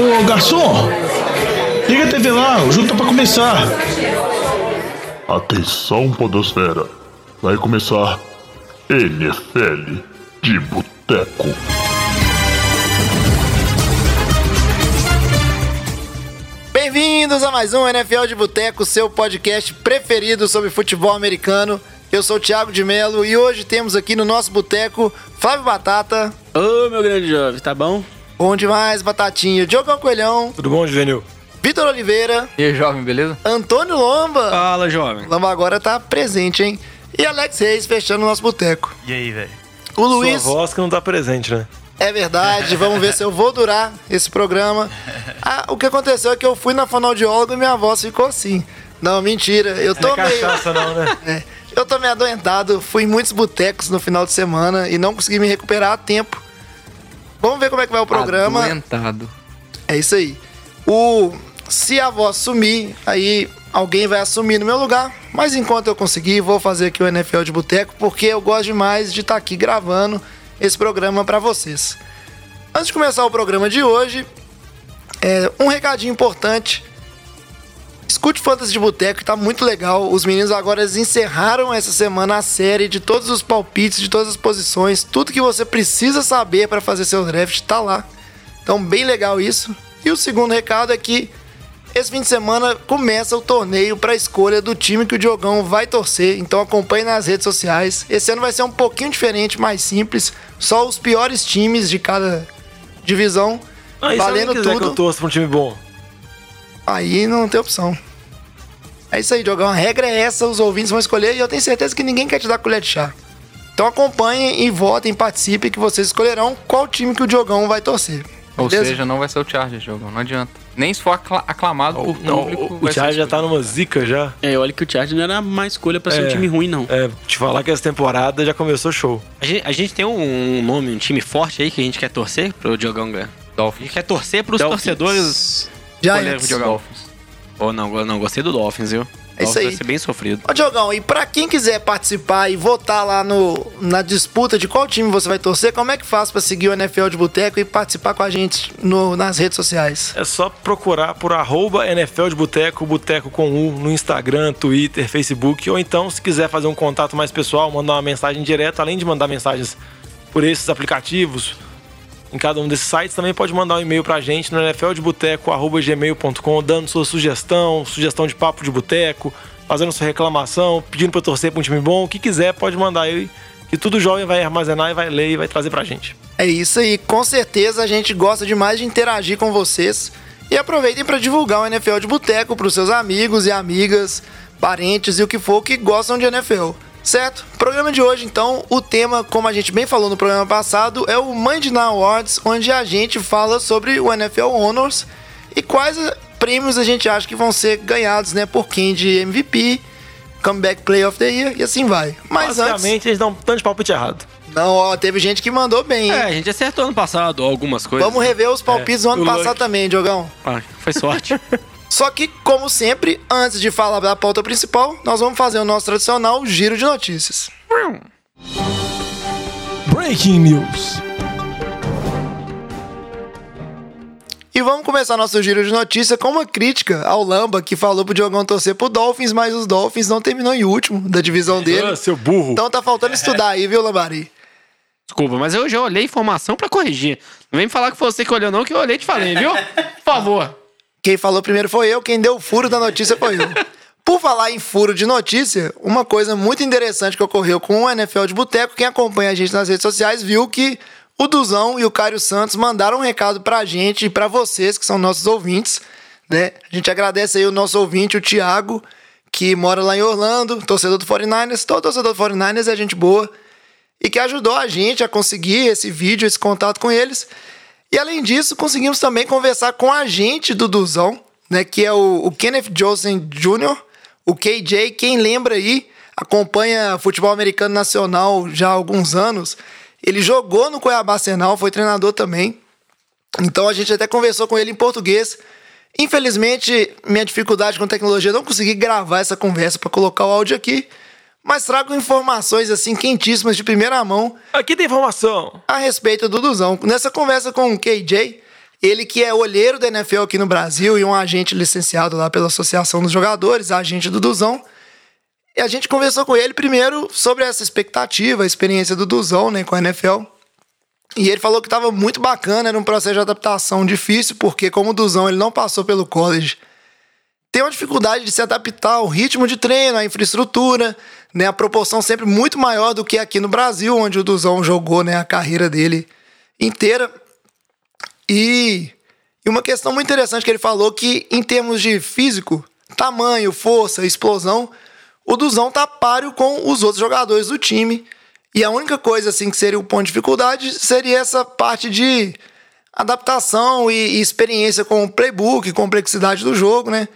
Ô garçom, liga a TV lá, o jogo tá pra começar. Atenção, Podosfera. Vai começar NFL de Boteco. Bem-vindos a mais um NFL de Boteco, seu podcast preferido sobre futebol americano. Eu sou o Thiago de Melo e hoje temos aqui no nosso boteco Flávio Batata. Ô, meu grande jovem, tá bom? Bom demais, Batatinha. Diogão Coelhão. Tudo bom, Juvenil? Vitor Oliveira. E aí, jovem, beleza? Antônio Lomba. Fala, jovem. Lomba agora tá presente, hein? E Alex Reis fechando o nosso boteco. E aí, velho? O Luiz. Sua voz que não tá presente, né? É verdade, vamos ver se eu vou durar esse programa. Ah, o que aconteceu é que eu fui na fonoaudióloga e minha voz ficou assim. Não, mentira. Eu tô Não é meio. cachaça, não, né? É, eu tô meio adoentado, fui em muitos botecos no final de semana e não consegui me recuperar a tempo. Vamos ver como é que vai o programa. Adoentado. É isso aí. O se a voz sumir, aí alguém vai assumir no meu lugar. Mas enquanto eu conseguir, vou fazer aqui o NFL de boteco, porque eu gosto demais de estar aqui gravando esse programa para vocês. Antes de começar o programa de hoje, é, um recadinho importante. Escute Fantasy de Boteco, tá muito legal. Os meninos agora encerraram essa semana a série de todos os palpites, de todas as posições. Tudo que você precisa saber para fazer seu draft tá lá. Então, bem legal isso. E o segundo recado é que esse fim de semana começa o torneio para escolha do time que o Diogão vai torcer. Então acompanhe nas redes sociais. Esse ano vai ser um pouquinho diferente, mais simples. Só os piores times de cada divisão. Ah, e se valendo alguém quiser que tudo. eu torço pra um time bom? Aí não tem opção. É isso aí, Diogão. A regra é essa, os ouvintes vão escolher e eu tenho certeza que ninguém quer te dar colher de chá. Então acompanhem e votem, participem que vocês escolherão qual time que o Diogão vai torcer. Ou Beleza? seja, não vai ser o Chargers, jogão. Não adianta. Nem se for acla- aclamado por Não, público. o, o ser Chargers já tá numa zica já. É, olha que o Chargers não era a má escolha pra ser É. um time ruim, não. É, te falar que essa temporada já começou show. A gente, a gente tem um nome, um time forte aí que a gente quer torcer pro Diogão ganhar. A Dolphins. gente quer torcer pros Dolphins. torcedores Giants. Dolphins. Ou não, eu não, gostei do Dolphins, viu? É isso Dolphins aí. vai ser bem sofrido. Ô, Diogão, e pra quem quiser participar e votar lá no, na disputa de qual time você vai torcer, como é que faz pra seguir o NFL de Boteco e participar com a gente no- nas redes sociais? É só procurar por arroba NFL de Boteco, Boteco com U, no Instagram, Twitter, Facebook. Ou então, se quiser fazer um contato mais pessoal, mandar uma mensagem direta, além de mandar mensagens por esses aplicativos, em cada um desses sites, também pode mandar um e-mail pra gente no nfldeboteco.gmail.com, dando sua sugestão, sugestão de papo de boteco, fazendo sua reclamação, pedindo pra torcer pra um time bom, o que quiser, pode mandar aí, que tudo jovem vai armazenar e vai ler e vai trazer pra gente. É isso aí, com certeza a gente gosta demais de interagir com vocês. E aproveitem para divulgar o NFL de Boteco para os seus amigos e amigas, parentes e o que for que gostam de NFL. Certo? Programa de hoje, então, o tema, como a gente bem falou no programa passado, é o Monday Night Awards, onde a gente fala sobre o NFL Honors e quais eh, prêmios a gente acha que vão ser ganhados, né, por quem de MVP, Comeback Player of the Year e assim vai. Mas antes, Basicamente, eles dão um tanto de palpite errado. não, ó, teve gente que mandou bem, hein? É, a gente acertou ano passado algumas coisas. Vamos rever os palpites do ano o passado Luck. também, Diogão. Ah, foi sorte. Só que, como sempre, antes de falar da pauta principal, nós vamos fazer o nosso tradicional giro de notícias. Breaking News. E vamos começar nosso giro de notícias com uma crítica ao Lamba, que falou pro Diogão torcer pro Dolphins, mas os Dolphins não terminou em último da divisão dele. Ah, seu burro. Então tá faltando estudar aí, viu, Lambari? Desculpa, mas eu já olhei informação pra corrigir. Não vem me falar que foi você que olhou, não, que eu olhei e te falei, viu? Por favor. Quem falou primeiro foi eu, quem deu o furo da notícia foi eu. Por falar em furo de notícia, uma coisa muito interessante que ocorreu com o NFL de Boteco, quem acompanha a gente nas redes sociais viu que o Duzão e o Cário Santos mandaram um recado pra gente e pra vocês, que são nossos ouvintes, né? A gente agradece aí o nosso ouvinte, o Thiago, que mora lá em Orlando, torcedor do 49ers, todo torcedor do 49ers é gente boa, e que ajudou a gente a conseguir esse vídeo, esse contato com eles. E além disso, conseguimos também conversar com a agente do Duzão, né, que é o, o Kenneth Joseph Jr., o KJ, quem lembra aí, acompanha futebol americano nacional já há alguns anos. Ele jogou no Cuiabá Senal, foi treinador também. Então a gente até conversou com ele em português. Infelizmente, minha dificuldade com tecnologia, não consegui gravar essa conversa para colocar o áudio aqui. Mas trago informações assim quentíssimas de primeira mão Aqui tem informação. a respeito do Duzão. Nessa conversa com o KJ, Ele que é olheiro da NFL aqui no Brasil e um agente licenciado lá pela Associação dos Jogadores, agente do Duzão. E a gente conversou com ele primeiro sobre essa expectativa, a experiência do Duzão né, com a NFL. E ele falou que estava muito bacana, era um processo de adaptação difícil, porque como o Duzão ele não passou pelo college, tem uma dificuldade de se adaptar ao ritmo de treino, à infraestrutura, né, a proporção sempre muito maior do que aqui no Brasil, onde o Duzão jogou né, a carreira dele inteira. E, e uma questão muito interessante que ele falou que em termos de físico, tamanho, força, explosão, o Duzão tá páreo com os outros jogadores do time. E a única coisa assim que seria o ponto de dificuldade seria essa parte de adaptação e, e experiência com o playbook, complexidade do jogo, né?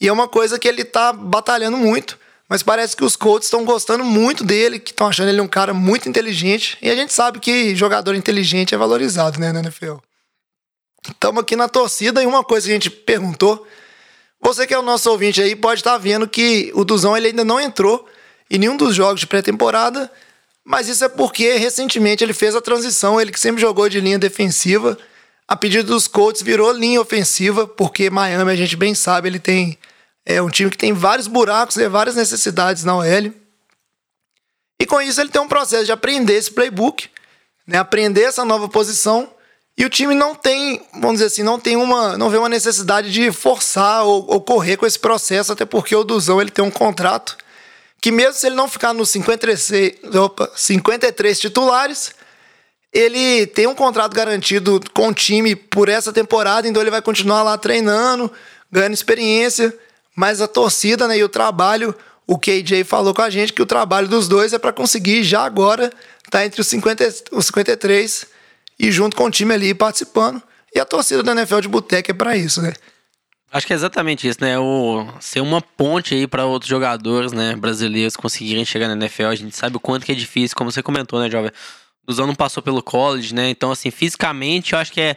E é uma coisa que ele tá batalhando muito. Mas parece que os coaches estão gostando muito dele, que estão achando ele um cara muito inteligente. E a gente sabe que jogador inteligente é valorizado, né, na NFL. Estamos aqui na torcida e uma coisa que a gente perguntou. Você que é o nosso ouvinte aí pode estar vendo que o Duzão ele ainda não entrou em nenhum dos jogos de pré-temporada mas isso é porque recentemente ele fez a transição, ele que sempre jogou de linha defensiva, a pedido dos Colts virou linha ofensiva, porque Miami a gente bem sabe, ele tem é um time que tem vários buracos e várias necessidades na OL. E com isso ele tem um processo de aprender esse playbook, né, aprender essa nova posição, e o time não tem, vamos dizer assim, não tem uma, não vê uma necessidade de forçar ou, ou correr com esse processo, até porque o Duzão ele tem um contrato que mesmo se ele não ficar nos 53, opa, 53 titulares, ele tem um contrato garantido com o time por essa temporada, então ele vai continuar lá treinando, ganhando experiência, mas a torcida né, e o trabalho, o KJ falou com a gente que o trabalho dos dois é para conseguir já agora estar tá entre os, 50, os 53 e junto com o time ali participando. E a torcida da NFL de Boteca é para isso, né? Acho que é exatamente isso, né? O ser uma ponte aí para outros jogadores, né, brasileiros conseguirem chegar na NFL. A gente sabe o quanto que é difícil, como você comentou, né, jovem? Duzão não passou pelo college, né? Então, assim, fisicamente, eu acho que é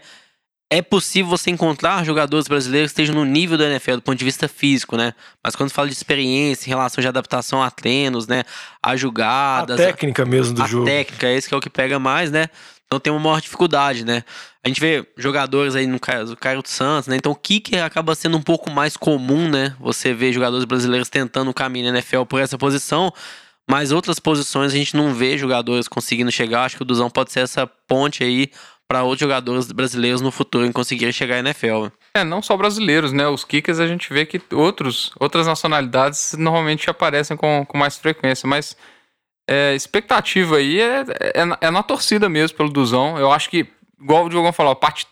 é possível você encontrar jogadores brasileiros que estejam no nível do NFL do ponto de vista físico, né? Mas quando fala de experiência, em relação de adaptação a treinos, né? A jogadas. A técnica mesmo do a jogo. A técnica, esse que é o que pega mais, né? Então tem uma maior dificuldade, né? A gente vê jogadores aí no caso, o Caio Santos, né? Então o kicker acaba sendo um pouco mais comum, né? Você vê jogadores brasileiros tentando o caminho na NFL por essa posição, mas outras posições a gente não vê jogadores conseguindo chegar. Acho que o Duzão pode ser essa ponte aí para outros jogadores brasileiros no futuro em conseguir chegar na NFL. É, não só brasileiros, né? Os kickers a gente vê que outros, outras nacionalidades normalmente aparecem com, com mais frequência, mas é, expectativa aí é, é, é, na torcida mesmo pelo Duzão. Eu acho que, igual o Diogão falou, a parte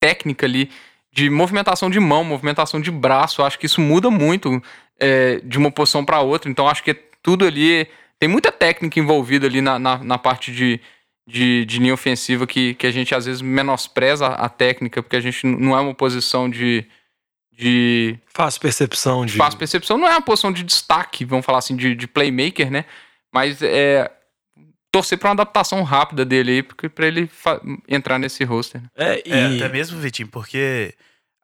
técnica ali de movimentação de mão, movimentação de braço, acho que isso muda muito é, de uma posição para outra. Então acho que tudo ali. Tem muita técnica envolvida ali na, na, na parte de, de, de, linha ofensiva que, que a gente às vezes menospreza a, a técnica, porque a gente não é uma posição de. de Faz percepção de. Faz percepção, não é uma posição de destaque, vamos falar assim, de, de playmaker, né? Mas é torcer para uma adaptação rápida dele aí, porque para ele entrar nesse roster. Né? É, e... é, até mesmo, Vitinho, porque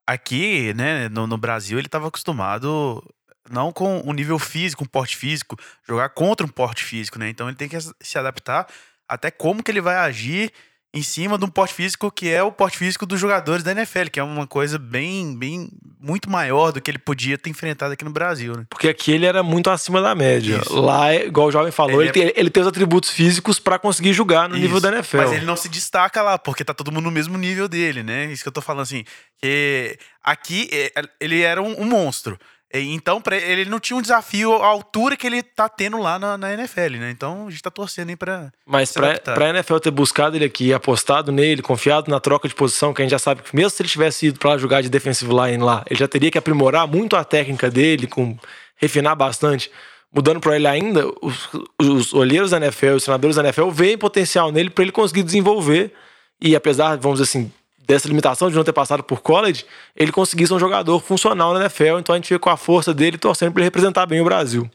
aqui, né, no, no Brasil, ele estava acostumado não com o um nível físico, um porte físico, jogar contra um porte físico, né? Então ele tem que se adaptar até como que ele vai agir em cima de um porte físico que é o porte físico dos jogadores da NFL, que é uma coisa bem, bem muito maior do que ele podia ter enfrentado aqui no Brasil, né? Porque aqui ele era muito acima da média. Isso. Lá, igual o jovem falou, ele, ele, é... tem, ele tem os atributos físicos para conseguir jogar no Isso. nível da NFL. Mas ele não se destaca lá, porque tá todo mundo no mesmo nível dele, né? Isso que eu tô falando assim. Que aqui é, ele era um, um monstro. Então, pra ele não tinha um desafio à altura que ele tá tendo lá na, na NFL, né? Então, a gente tá torcendo aí pra. Mas pra, pra NFL ter buscado ele aqui, apostado nele, confiado na troca de posição, que a gente já sabe que mesmo se ele tivesse ido pra jogar de defensive line lá, ele já teria que aprimorar muito a técnica dele, com refinar bastante. Mudando para ele ainda, os, os olheiros da NFL, os treinadores da NFL veem potencial nele para ele conseguir desenvolver. E apesar, vamos dizer assim, dessa limitação de não ter passado por college, ele conseguisse um jogador funcional na NFL. Então a gente fica com a força dele torcendo para ele representar bem o Brasil.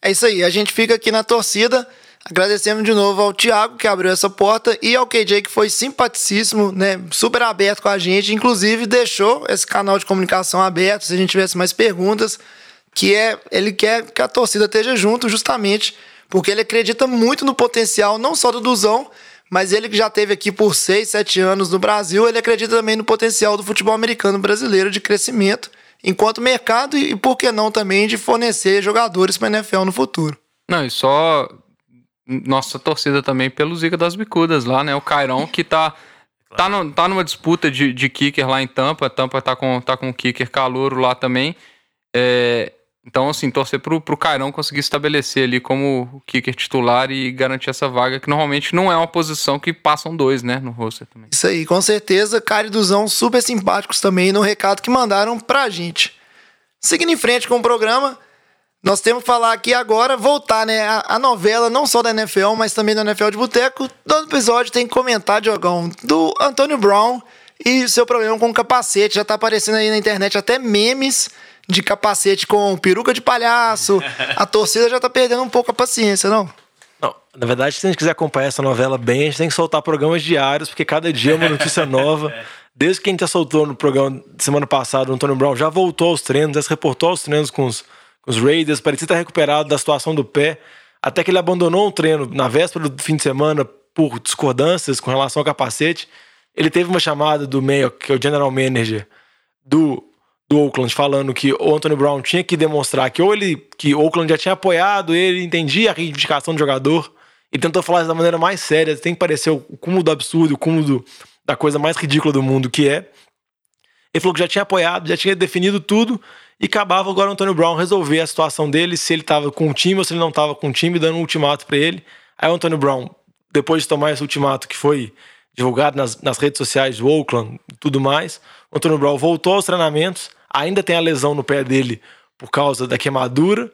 É isso aí, a gente fica aqui na torcida. Agradecemos de novo ao Thiago que abriu essa porta e ao KJ que foi simpaticíssimo, né? Super aberto com a gente, inclusive deixou esse canal de comunicação aberto se a gente tivesse mais perguntas, que é ele quer que a torcida esteja junto justamente porque ele acredita muito no potencial não só do Duzão, mas ele que já teve aqui por 6, 7 anos no Brasil, ele acredita também no potencial do futebol americano brasileiro de crescimento enquanto mercado e, por que não, também de fornecer jogadores para a NFL no futuro. Não, e só nossa torcida também pelo Zica das Bicudas lá, né? O Cairão que tá, tá, no, tá numa disputa de, de kicker lá em Tampa. Tampa tá com, tá com kicker calouro lá também. É, então, assim, torcer pro, pro Cairão conseguir estabelecer ali como kicker titular e garantir essa vaga, que normalmente não é uma posição que passam dois, né, no roster também. Isso aí, com certeza, Cara e Duzão super simpáticos também no recado que mandaram pra gente. Seguindo em frente com o programa, nós temos que falar aqui agora, voltar, né, a, a novela não só da NFL, mas também da NFL de Boteco. Todo episódio tem comentar, Diogão, do Antônio Brown e seu problema com o capacete. Já tá aparecendo aí na internet até memes de capacete com peruca de palhaço. A torcida já tá perdendo um pouco a paciência, não? Não, na verdade, se a gente quiser acompanhar essa novela bem, a gente tem que soltar programas diários, porque cada dia é uma notícia nova. Desde que a gente já soltou no programa de semana passada, o Antônio Brown já voltou aos treinos, já se reportou aos treinos com os, com os Raiders, parecia estar recuperado da situação do pé, até que ele abandonou o treino na véspera do fim de semana por discordâncias com relação ao capacete. Ele teve uma chamada do Mayo, que é o general manager do do Oakland falando que o Anthony Brown tinha que demonstrar que ou ele que o Oakland já tinha apoiado ele, entendia a reivindicação do jogador e tentou falar da maneira mais séria, tem que parecer o cúmulo do absurdo, o cúmulo da coisa mais ridícula do mundo que é. Ele falou que já tinha apoiado, já tinha definido tudo e acabava agora o Anthony Brown resolver a situação dele, se ele estava com o time ou se ele não estava com o time, dando um ultimato para ele. Aí o Anthony Brown, depois de tomar esse ultimato que foi divulgado nas, nas redes sociais do Oakland e tudo mais, o Anthony Brown voltou aos treinamentos, ainda tem a lesão no pé dele por causa da queimadura,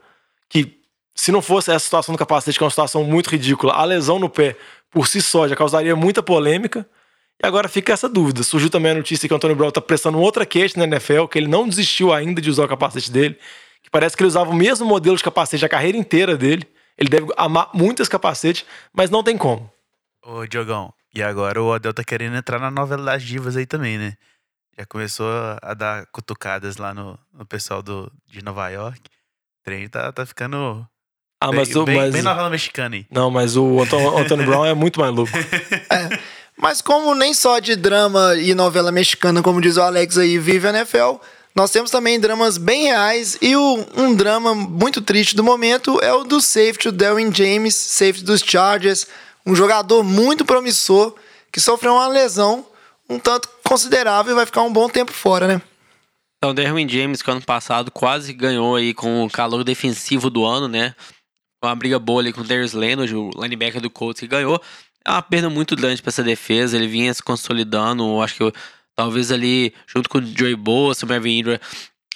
que se não fosse essa situação do capacete, que é uma situação muito ridícula, a lesão no pé por si só já causaria muita polêmica. E agora fica essa dúvida. Surgiu também a notícia que o Antônio Brown está prestando outra queixa na NFL, que ele não desistiu ainda de usar o capacete dele, que parece que ele usava o mesmo modelo de capacete a carreira inteira dele. Ele deve amar muito esse capacete, mas não tem como. Ô, Diogão, e agora o Odell tá querendo entrar na novela das divas aí também, né? Já começou a dar cutucadas lá no, no pessoal do, de Nova York. O trem tá, tá ficando. Ah, mas bem, o. bem, Mas, bem novela mexicana aí. Não, mas o Antônio Brown é muito mais louco. É, mas como nem só de drama e novela mexicana, como diz o Alex aí, vive a NFL, nós temos também dramas bem reais e o- um drama muito triste do momento é o do safety, o Derwin James, safety dos Chargers, um jogador muito promissor que sofreu uma lesão um tanto considerável e vai ficar um bom tempo fora, né? Então, o Derwin James, que ano passado quase ganhou aí com o calor defensivo do ano, né? Uma briga boa ali com o Darius Leonard, o linebacker do Colts, que ganhou. É uma perda muito grande para essa defesa. Ele vinha se consolidando, acho que talvez ali, junto com o Joey Bosa, o Marvin Ingram,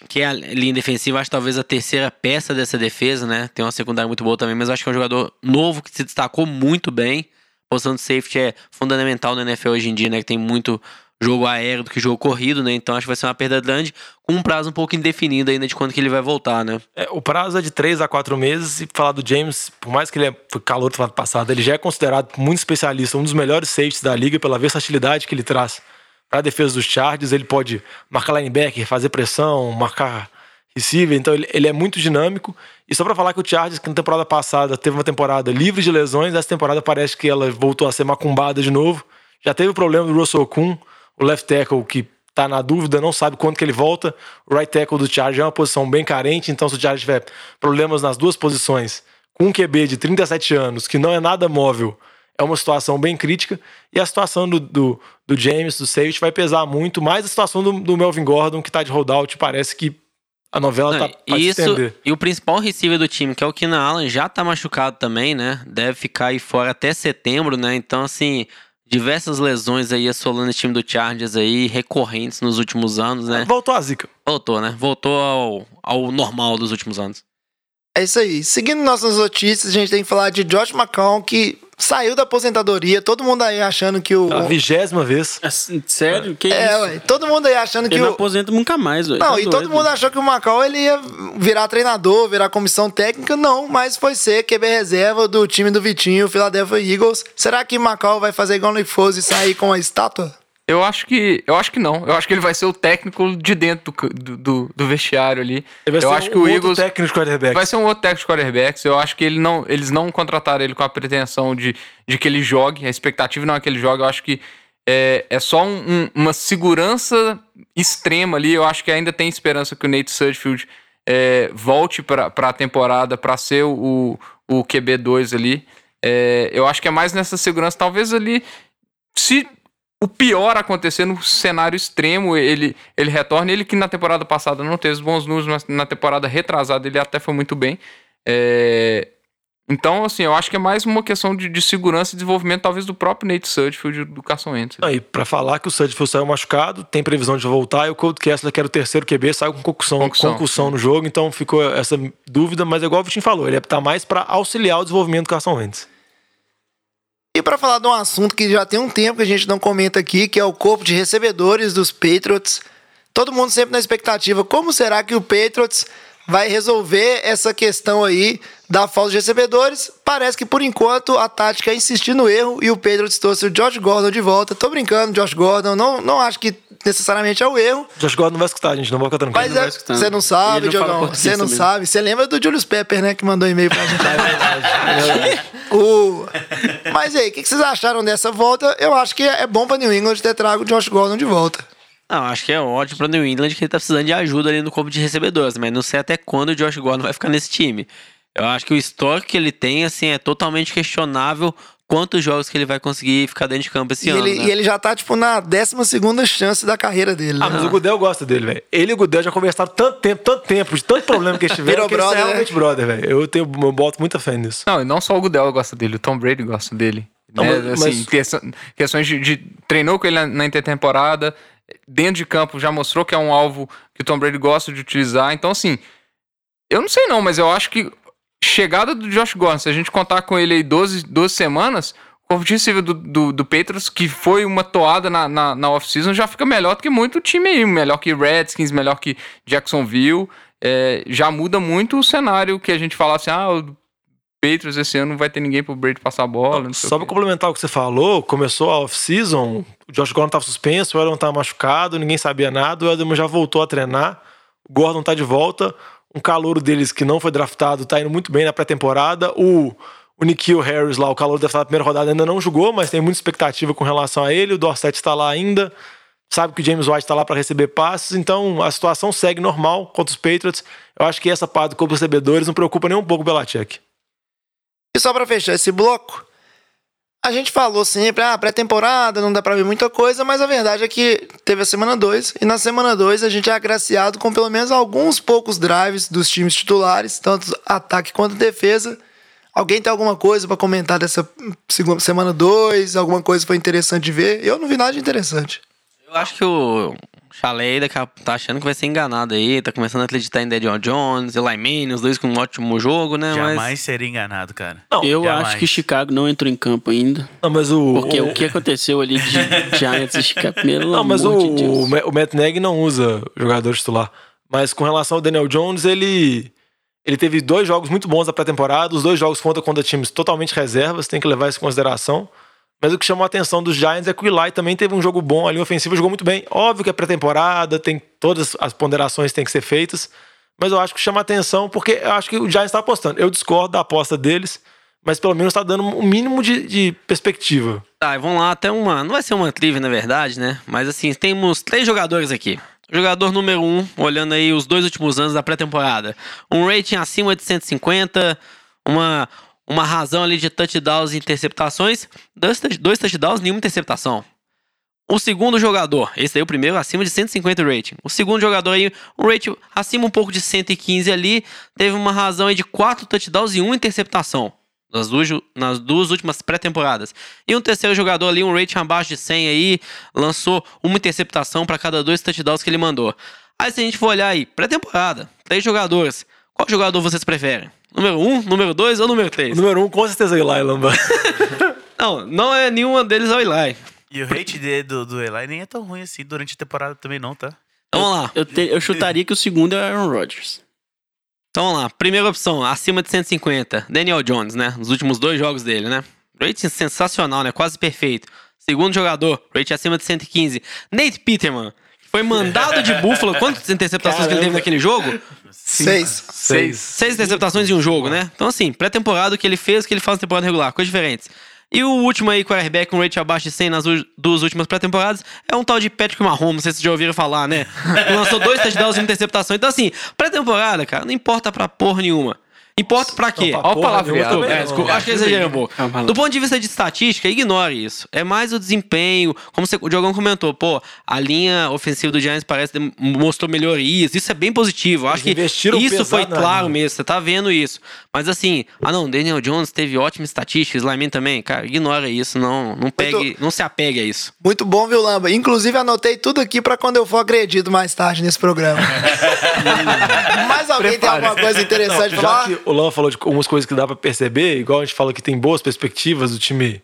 que é a linha defensiva, acho que talvez a terceira peça dessa defesa, né? Tem uma secundária muito boa também, mas acho que é um jogador novo que se destacou muito bem. Posição de safety é fundamental no NFL hoje em dia, né? Que tem muito jogo aéreo do que jogo corrido, né? Então acho que vai ser uma perda grande, com um prazo um pouco indefinido ainda de quando que ele vai voltar, né? É, o prazo é de 3 a 4 meses. E falar do James, por mais que ele é, calor do ano passado, ele já é considerado muito especialista um dos melhores safeties da liga pela versatilidade que ele traz para a defesa dos Chargers. Ele pode marcar linebacker, fazer pressão, marcar receiver. Então ele, ele é muito dinâmico. E só para falar que o Chargers, que na temporada passada teve uma temporada livre de lesões, essa temporada parece que ela voltou a ser macumbada de novo. Já teve o problema do Russell Kuhn, o left tackle que tá na dúvida, não sabe quando que ele volta. O right tackle do Chargers é uma posição bem carente, então se o Chargers tiver problemas nas duas posições, com um QB de 37 anos, que não é nada móvel, é uma situação bem crítica. E a situação do, do, do James, do safety, vai pesar muito, mais a situação do, do Melvin Gordon, que tá de holdout, parece que a novela Não, tá pra isso, estender. e o principal receiver do time, que é o Keenan Allen, já tá machucado também, né? Deve ficar aí fora até setembro, né? Então, assim, diversas lesões aí assolando o time do Chargers aí, recorrentes nos últimos anos, né? Voltou a zica. Voltou, né? Voltou ao, ao normal dos últimos anos. É isso aí. Seguindo nossas notícias, a gente tem que falar de Josh McCown, que saiu da aposentadoria. Todo mundo aí achando que o. Pela vigésima vez. Assim, Sério? Que É, isso? ué. Todo mundo aí achando que Ele não o. aposenta nunca mais, velho. Não, Tá e todo doido. mundo achou que o Macau ele ia virar treinador, virar comissão técnica. Não, mas foi ser QB reserva do time do Vitinho, o Philadelphia Eagles. Será que Macau vai fazer igual o Nick Foles e sair com a estátua? Eu acho que. Eu acho que não. Eu acho que ele vai ser o técnico de dentro do, do, do- vestiário ali. Ele vai eu ser acho um que o outro Eagles. técnico de quarterback. Vai ser um outro técnico de quarterbacks. Eu acho que ele não, eles não contrataram ele com a pretensão de, de que ele jogue. A expectativa não é que ele jogue. Eu acho que é, é só um- um- uma segurança extrema ali. Eu acho que ainda tem esperança que o Nate Sudfeld é, volte para a temporada para ser o, o QB2 ali. É, eu acho que é mais nessa segurança. Talvez ali, se o pior acontecer no cenário extremo, ele, ele retorna. Ele que na temporada passada não teve os bons números, mas na temporada retrasada ele até foi muito bem. É, então, assim, eu acho que é mais uma questão de, de segurança e desenvolvimento, talvez, do próprio Nate Sudfeld e do Carson Wentz. E pra falar que o Sudfeld saiu machucado, tem previsão de voltar, e o Cold Kessler, que era o terceiro QB, saiu com concussão, Concussão. concussão, no jogo, então ficou essa dúvida, mas é igual o Vitinho falou, ele tá mais pra auxiliar o desenvolvimento do Carson Wentz. E para falar de um assunto que já tem um tempo que a gente não comenta aqui, que é o corpo de recebedores dos Patriots. Todo mundo sempre na expectativa, como será que o Patriots vai resolver essa questão aí da falta de recebedores? Parece que por enquanto a tática é insistir no erro e o Patriots trouxe o Josh Gordon de volta. Tô brincando, Josh Gordon, não, não acho que necessariamente é o erro, Josh Gordon não vai escutar, gente, não vai ficar tranquilo. mas vai é- você não sabe, Diogão. Você não sabe. Você lembra do Julius Pepper, né? Que mandou e-mail pra gente. O... Mas aí, o que que vocês acharam dessa volta? Eu acho que é bom pra New England ter trago o Josh Gordon de volta. Não, acho que é ótimo pra New England que ele tá precisando de ajuda ali no corpo de recebedores, mas não sei até quando o Josh Gordon vai ficar nesse time. Eu acho que o histórico que ele tem, assim, é totalmente questionável quantos jogos que ele vai conseguir ficar dentro de campo esse E ano. ele, né? e ele já tá, tipo, na 12 chance da carreira dele. Ah, né? mas o Gudel gosta dele, velho. Ele e o Gudel já conversaram tanto tempo, tanto tempo, de tanto problema que eles tiveram, Virou que eles são brother, né? realmente brother, velho. Eu, tenho, eu boto muita fé nisso. Não, e não só o Goodell gosta dele, o Tom Brady gosta dele. Não, né? mas- assim, mas- questões de, de- Treinou com ele na, na intertemporada, dentro de campo já mostrou que é um alvo que o Tom Brady gosta de utilizar. Então, assim, eu não sei não, mas eu acho que chegada do Josh Gordon, se a gente contar com ele aí 12, 12 semanas, o corpo de receiver do, do, do Patriots, que foi uma toada na, na, na off-season, já fica melhor do que muito time aí. Melhor que Redskins, melhor que Jacksonville. É, já muda muito o cenário que a gente fala assim, ah, o Patriots esse ano não vai ter ninguém pro Brady passar a bola. Não Só pra complementar o que você falou, começou a off-season, o Josh Gordon tava suspenso, o Edelman tava machucado, ninguém sabia nada, o Edelman já voltou a treinar, o Gordon tá de volta, um calouro deles que não foi draftado tá indo muito bem na pré-temporada, o, o Nikhil Harris lá, o calouro draftado na primeira rodada ainda não jogou, mas tem muita expectativa com relação a ele, o Dorset está lá ainda, sabe que o James White tá lá para receber passes, então a situação segue normal contra os Patriots, eu acho que essa parte do corpo dos recebedores não preocupa nem um pouco o Belichick. E só pra fechar esse bloco, a gente falou sempre, ah, pré-temporada, não dá pra ver muita coisa, mas a verdade é que teve a semana 2, e na semana 2 a gente é agraciado com pelo menos alguns poucos drives dos times titulares, tanto ataque quanto defesa. Alguém tem alguma coisa pra comentar dessa segunda, semana 2? Alguma coisa foi interessante de ver? Eu não vi nada de interessante. Eu acho que o Chalé daqui a- tá achando que vai ser enganado aí, tá começando a acreditar em Dedion Jones, Eli Manning, os dois com um ótimo jogo, né? Jamais Mas seria enganado, cara. Não, Eu jamais. acho que Chicago não entrou em campo ainda. Não, mas o... Porque o- o que aconteceu ali de Giants e Chicago, pelo Não, mas amor o, de Deus. o Ma- o Matt Nagy não usa jogador titular. Mas com relação ao Daniel Jones, ele, ele teve dois jogos muito bons da pré-temporada. Os dois jogos contra, contra times totalmente reservas, tem que levar isso em consideração. Mas o que chamou a atenção dos Giants é que o Eli também teve um jogo bom ali, ofensivo, jogou muito bem. Óbvio que é pré-temporada, tem todas as ponderações têm que ser feitas. Mas eu acho que chama atenção porque eu acho que o Giants está apostando. Eu discordo da aposta deles, mas pelo menos está dando um mínimo de, de perspectiva. Tá, vamos lá, até uma. Não vai ser uma trivia, na verdade, né? Mas assim, temos três jogadores aqui. Jogador número um, olhando aí os dois últimos anos da pré-temporada. Um rating acima de 150, uma, uma razão ali de touchdowns e interceptações. Dois, dois touchdowns, nenhuma interceptação. O segundo jogador, esse aí é o primeiro, acima de 150 rating. O segundo jogador aí, um rating acima um pouco de 115 ali, teve uma razão aí de quatro touchdowns e uma interceptação. Nas duas, nas duas últimas pré-temporadas. E um terceiro jogador ali, um rating abaixo de 100 aí, lançou uma interceptação para cada dois touchdowns que ele mandou. Aí se a gente for olhar aí, pré-temporada, três jogadores, qual jogador vocês preferem? Número um, número dois ou número três? número um, com certeza, é o Eli Lamba. Não, não é nenhuma deles é o Eli. E o hate de- do, do Eli nem é tão ruim assim durante a temporada também, não, tá? Então vamos lá. Eu, te- eu chutaria que o segundo é o Aaron Rodgers. Então vamos lá. Primeira opção, acima de 150. Daniel Jones, né? Nos últimos dois jogos dele, né? Rating sensacional, né? Quase perfeito. Segundo jogador, rate acima de 115. Nate Peterman, que foi mandado de Buffalo. Quantas interceptações que ele teve naquele jogo? Seis. Seis. Seis interceptações em um jogo, né? Então, assim, pré-temporada, o que ele fez, o que ele faz na temporada regular, coisas diferentes. E o último aí, quarterback com rate abaixo de 100 nas duas últimas pré-temporadas, é um tal de Patrick Mahomes, não sei se vocês já ouviram falar, né? Lançou dois touchdowns e uma interceptação. Então, assim, pré-temporada, cara, não importa pra porra nenhuma. Importa pra quê? Não, pra Ó o palavreado. É, não. desculpa, acho que exagerei um pouco. Do ponto de vista de estatística, ignore isso. É mais o desempenho. Como você- o Diogão comentou, pô, a linha ofensiva do Giants parece que mostrou melhorias. Isso é bem positivo. Acho Eles que isso foi claro linha. mesmo. Você tá vendo isso. Mas assim, ah não, Daniel Jones teve ótimas estatísticas, Lyman também. Cara, ignora isso. Não, não, pegue, não se apegue a isso. Muito bom, viu, Lamba? Inclusive, anotei tudo aqui pra quando eu for agredido mais tarde nesse programa. Mais alguém tem alguma coisa interessante pra Já falar? que o Lan falou de algumas coisas que dá pra perceber, igual a gente fala que tem boas perspectivas do time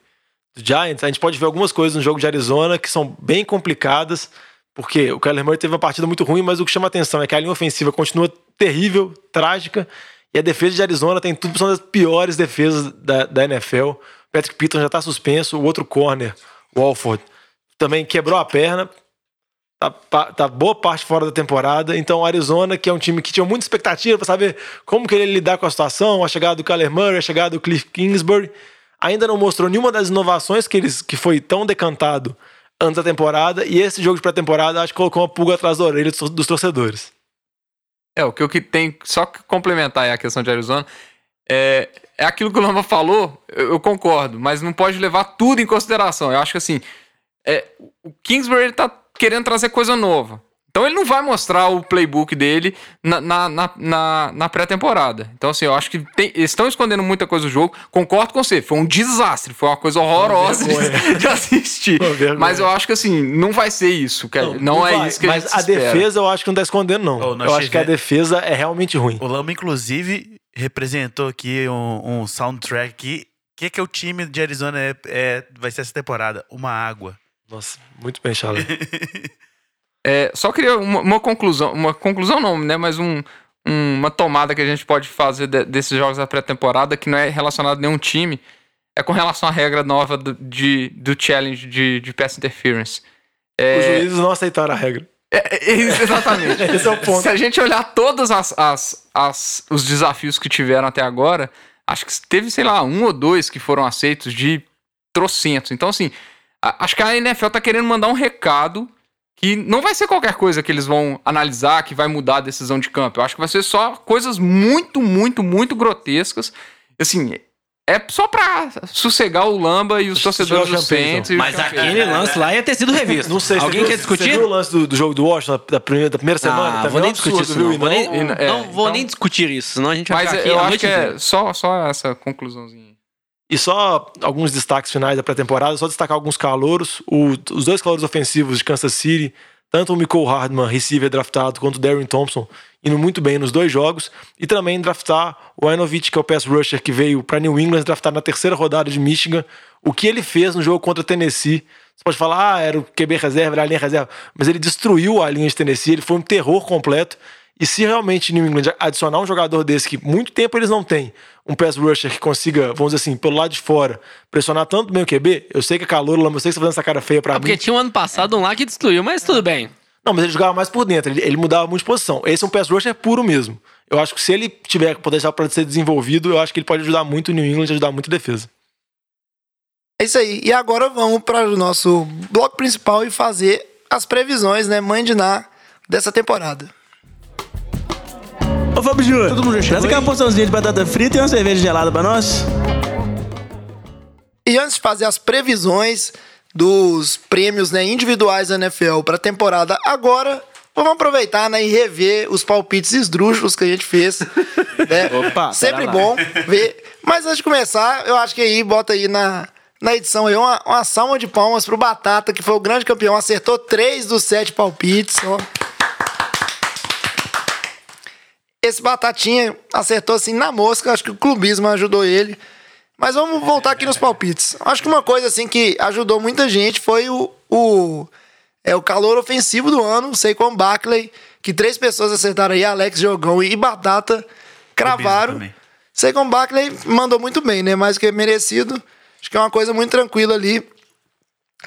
do Giants, a gente pode ver algumas coisas no jogo de Arizona que são bem complicadas, porque o Kyler Murray teve uma partida muito ruim, mas o que chama atenção é que a linha ofensiva continua terrível, trágica, e a defesa de Arizona tem tudo são das piores defesas da, da NFL. Patrick Peterson já tá suspenso, o outro corner, Walford, também quebrou a perna, tá, tá boa parte fora da temporada. Então, o Arizona, que é um time que tinha muita expectativa para saber como que ele lidar com a situação, a chegada do Kyler Murray, a chegada do Cliff Kingsbury, ainda não mostrou nenhuma das inovações que, eles, que foi tão decantado antes da temporada. E esse jogo de pré-temporada acho que colocou uma pulga atrás da orelha dos, torcedores. É, o que eu que tem, só que complementar a questão de Arizona, é, é aquilo que o Lamba falou, eu, eu concordo, mas não pode levar tudo em consideração. Eu acho que assim, é, o Kingsbury ele tá querendo trazer coisa nova. Então ele não vai mostrar o playbook dele na, na, na, na- na pré-temporada. Então, assim, eu acho que tem- eles estão escondendo muita coisa do jogo. Concordo com você, foi um desastre, foi uma coisa horrorosa de, de assistir. Mas eu acho que assim, não vai ser isso. que- não, é vai, isso que a Mas a espera. defesa eu acho que não tá escondendo, não. Oh, eu acho que a defesa é realmente ruim. O Lamba, inclusive, representou aqui um, um soundtrack que. O que, que o time de Arizona é, é- vai ser essa temporada? Uma água. Nossa, muito bem, Charlie. É, só queria uma, uma conclusão, uma conclusão não, né? Mas um, um- uma tomada que a gente pode fazer de- desses jogos da pré-temporada que não é relacionado a nenhum time, é com relação à regra nova do, de, do challenge de, de pass interference. Os juízes não aceitaram a regra. É, é, exatamente. Esse é o ponto. Se a gente olhar todos as, as, as- os desafios que tiveram até agora, acho que teve, sei lá, um ou dois que foram aceitos de trocentos. Então, assim, a- acho que a NFL tá querendo mandar um recado que não vai ser qualquer coisa que eles vão analisar que vai mudar a decisão de campo. Eu acho que vai ser só coisas muito, muito, muito grotescas. Assim, é só pra sossegar o Lamba e os torcedores dos Saints. e os Mas aquele lance lá ia ter sido revisto. Não sei. Alguém você quer discutir? Você viu o lance do, do jogo do Washington da primeira, da primeira semana? Ah, Tá vou nem discutir isso, não. viu? Vou nem, não- é, não vou então- nem discutir isso, senão a gente vai Mas ficar aqui eu a acho noite que é só, só essa conclusãozinha. E só alguns destaques finais da pré-temporada, só destacar alguns calouros. O- os dois calouros ofensivos de Kansas City, tanto o Nicole Hardman, receiver draftado, quanto o Darren Thompson, indo muito bem nos dois jogos. E também draftar o Inovich, que é o pass rusher que veio para New England, draftado na terceira rodada de Michigan. O que ele fez no jogo contra Tennessee. Você pode falar, ah, era o QB reserva, era a linha reserva. Mas ele destruiu a linha de Tennessee, ele foi um terror completo. E se realmente New England adicionar um jogador desse que muito tempo eles não têm, um pass rusher que consiga, vamos dizer assim, pelo lado de fora, pressionar tanto bem o QB, eu sei que é calor, Lama, eu sei que você tá fazendo essa cara feia pra Ah, mim. porque tinha um ano passado um lá que destruiu, mas tudo bem. Não, mas ele jogava mais por dentro, ele, ele mudava muito de posição. Esse é um pass rusher puro mesmo. Eu acho que se ele tiver potencial para ser desenvolvido, eu acho que ele pode ajudar muito o New England, ajudar muito a defesa. É isso aí. E agora vamos para o nosso bloco principal e fazer as previsões, né, mãe de Ná, dessa temporada. Ô, Fábio Júnior, Todo mundo já chegou traz aqui uma aí? porçãozinha de batata frita e uma cerveja gelada pra nós. E antes de fazer as previsões dos prêmios né, individuais da NFL para a temporada agora, vamos aproveitar né, e rever os palpites esdrúxulos que a gente fez. né? Opa, Sempre lá. bom ver. Mas antes de começar, eu acho que aí bota aí na, na edição aí uma, uma salva de palmas pro Batata, que foi o grande campeão, acertou três dos sete palpites. Ó. Esse Batatinha acertou assim na mosca, acho que o clubismo ajudou ele. Mas vamos voltar aqui nos palpites. Acho que uma coisa assim que ajudou muita gente foi o, o, é, o calor ofensivo do ano, Saquon Barkley, que três pessoas acertaram aí, Alex Jogão e Batata, cravaram. também. Saquon Barkley mandou muito bem, né? Mais que merecido. Acho que é uma coisa muito tranquila ali.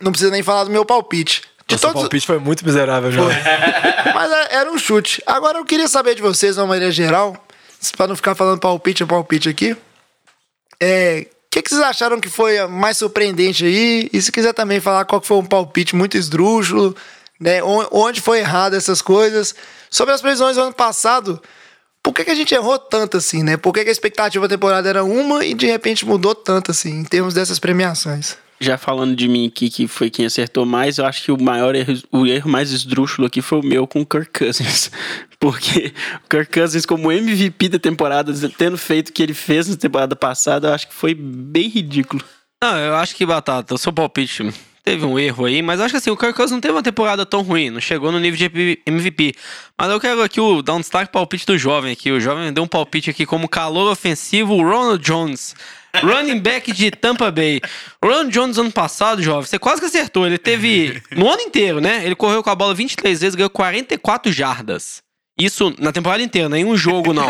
Não precisa nem falar do meu palpite. De o todos- palpite foi muito miserável, já. Mas é- era um chute. Agora eu queria saber de vocês, de uma maneira geral, pra não ficar falando palpite é palpite aqui. É. O que, que vocês acharam que foi a mais surpreendente aí? E se quiser também falar qual que foi um palpite muito esdrúxulo, né? On- Onde foi errado essas coisas. Sobre as previsões do ano passado, por que, que a gente errou tanto assim, né? Por que, que a expectativa da temporada era uma e de repente mudou tanto assim, em termos dessas premiações? Já falando de mim aqui, que foi quem acertou mais, eu acho que o maior erro, o erro mais esdrúxulo aqui foi o meu com o Kirk Cousins. Porque o Kirk Cousins, como MVP da temporada, tendo feito o que ele fez na temporada passada, eu acho que foi bem ridículo. Não, eu acho que, Batata, o seu palpite teve um erro aí, mas acho que assim, o Kirk Cousins não teve uma temporada tão ruim, não chegou no nível de MVP. Mas eu quero aqui o, dar um destaque palpite do jovem aqui. O jovem deu um palpite aqui como calor ofensivo Ronald Jones. Running back de Tampa Bay. O Ronald Jones ano passado, jovem, você quase que acertou. Ele teve. No ano inteiro, né? Ele correu com a bola 23 vezes, ganhou 44 jardas. Isso na temporada inteira, nem um jogo não.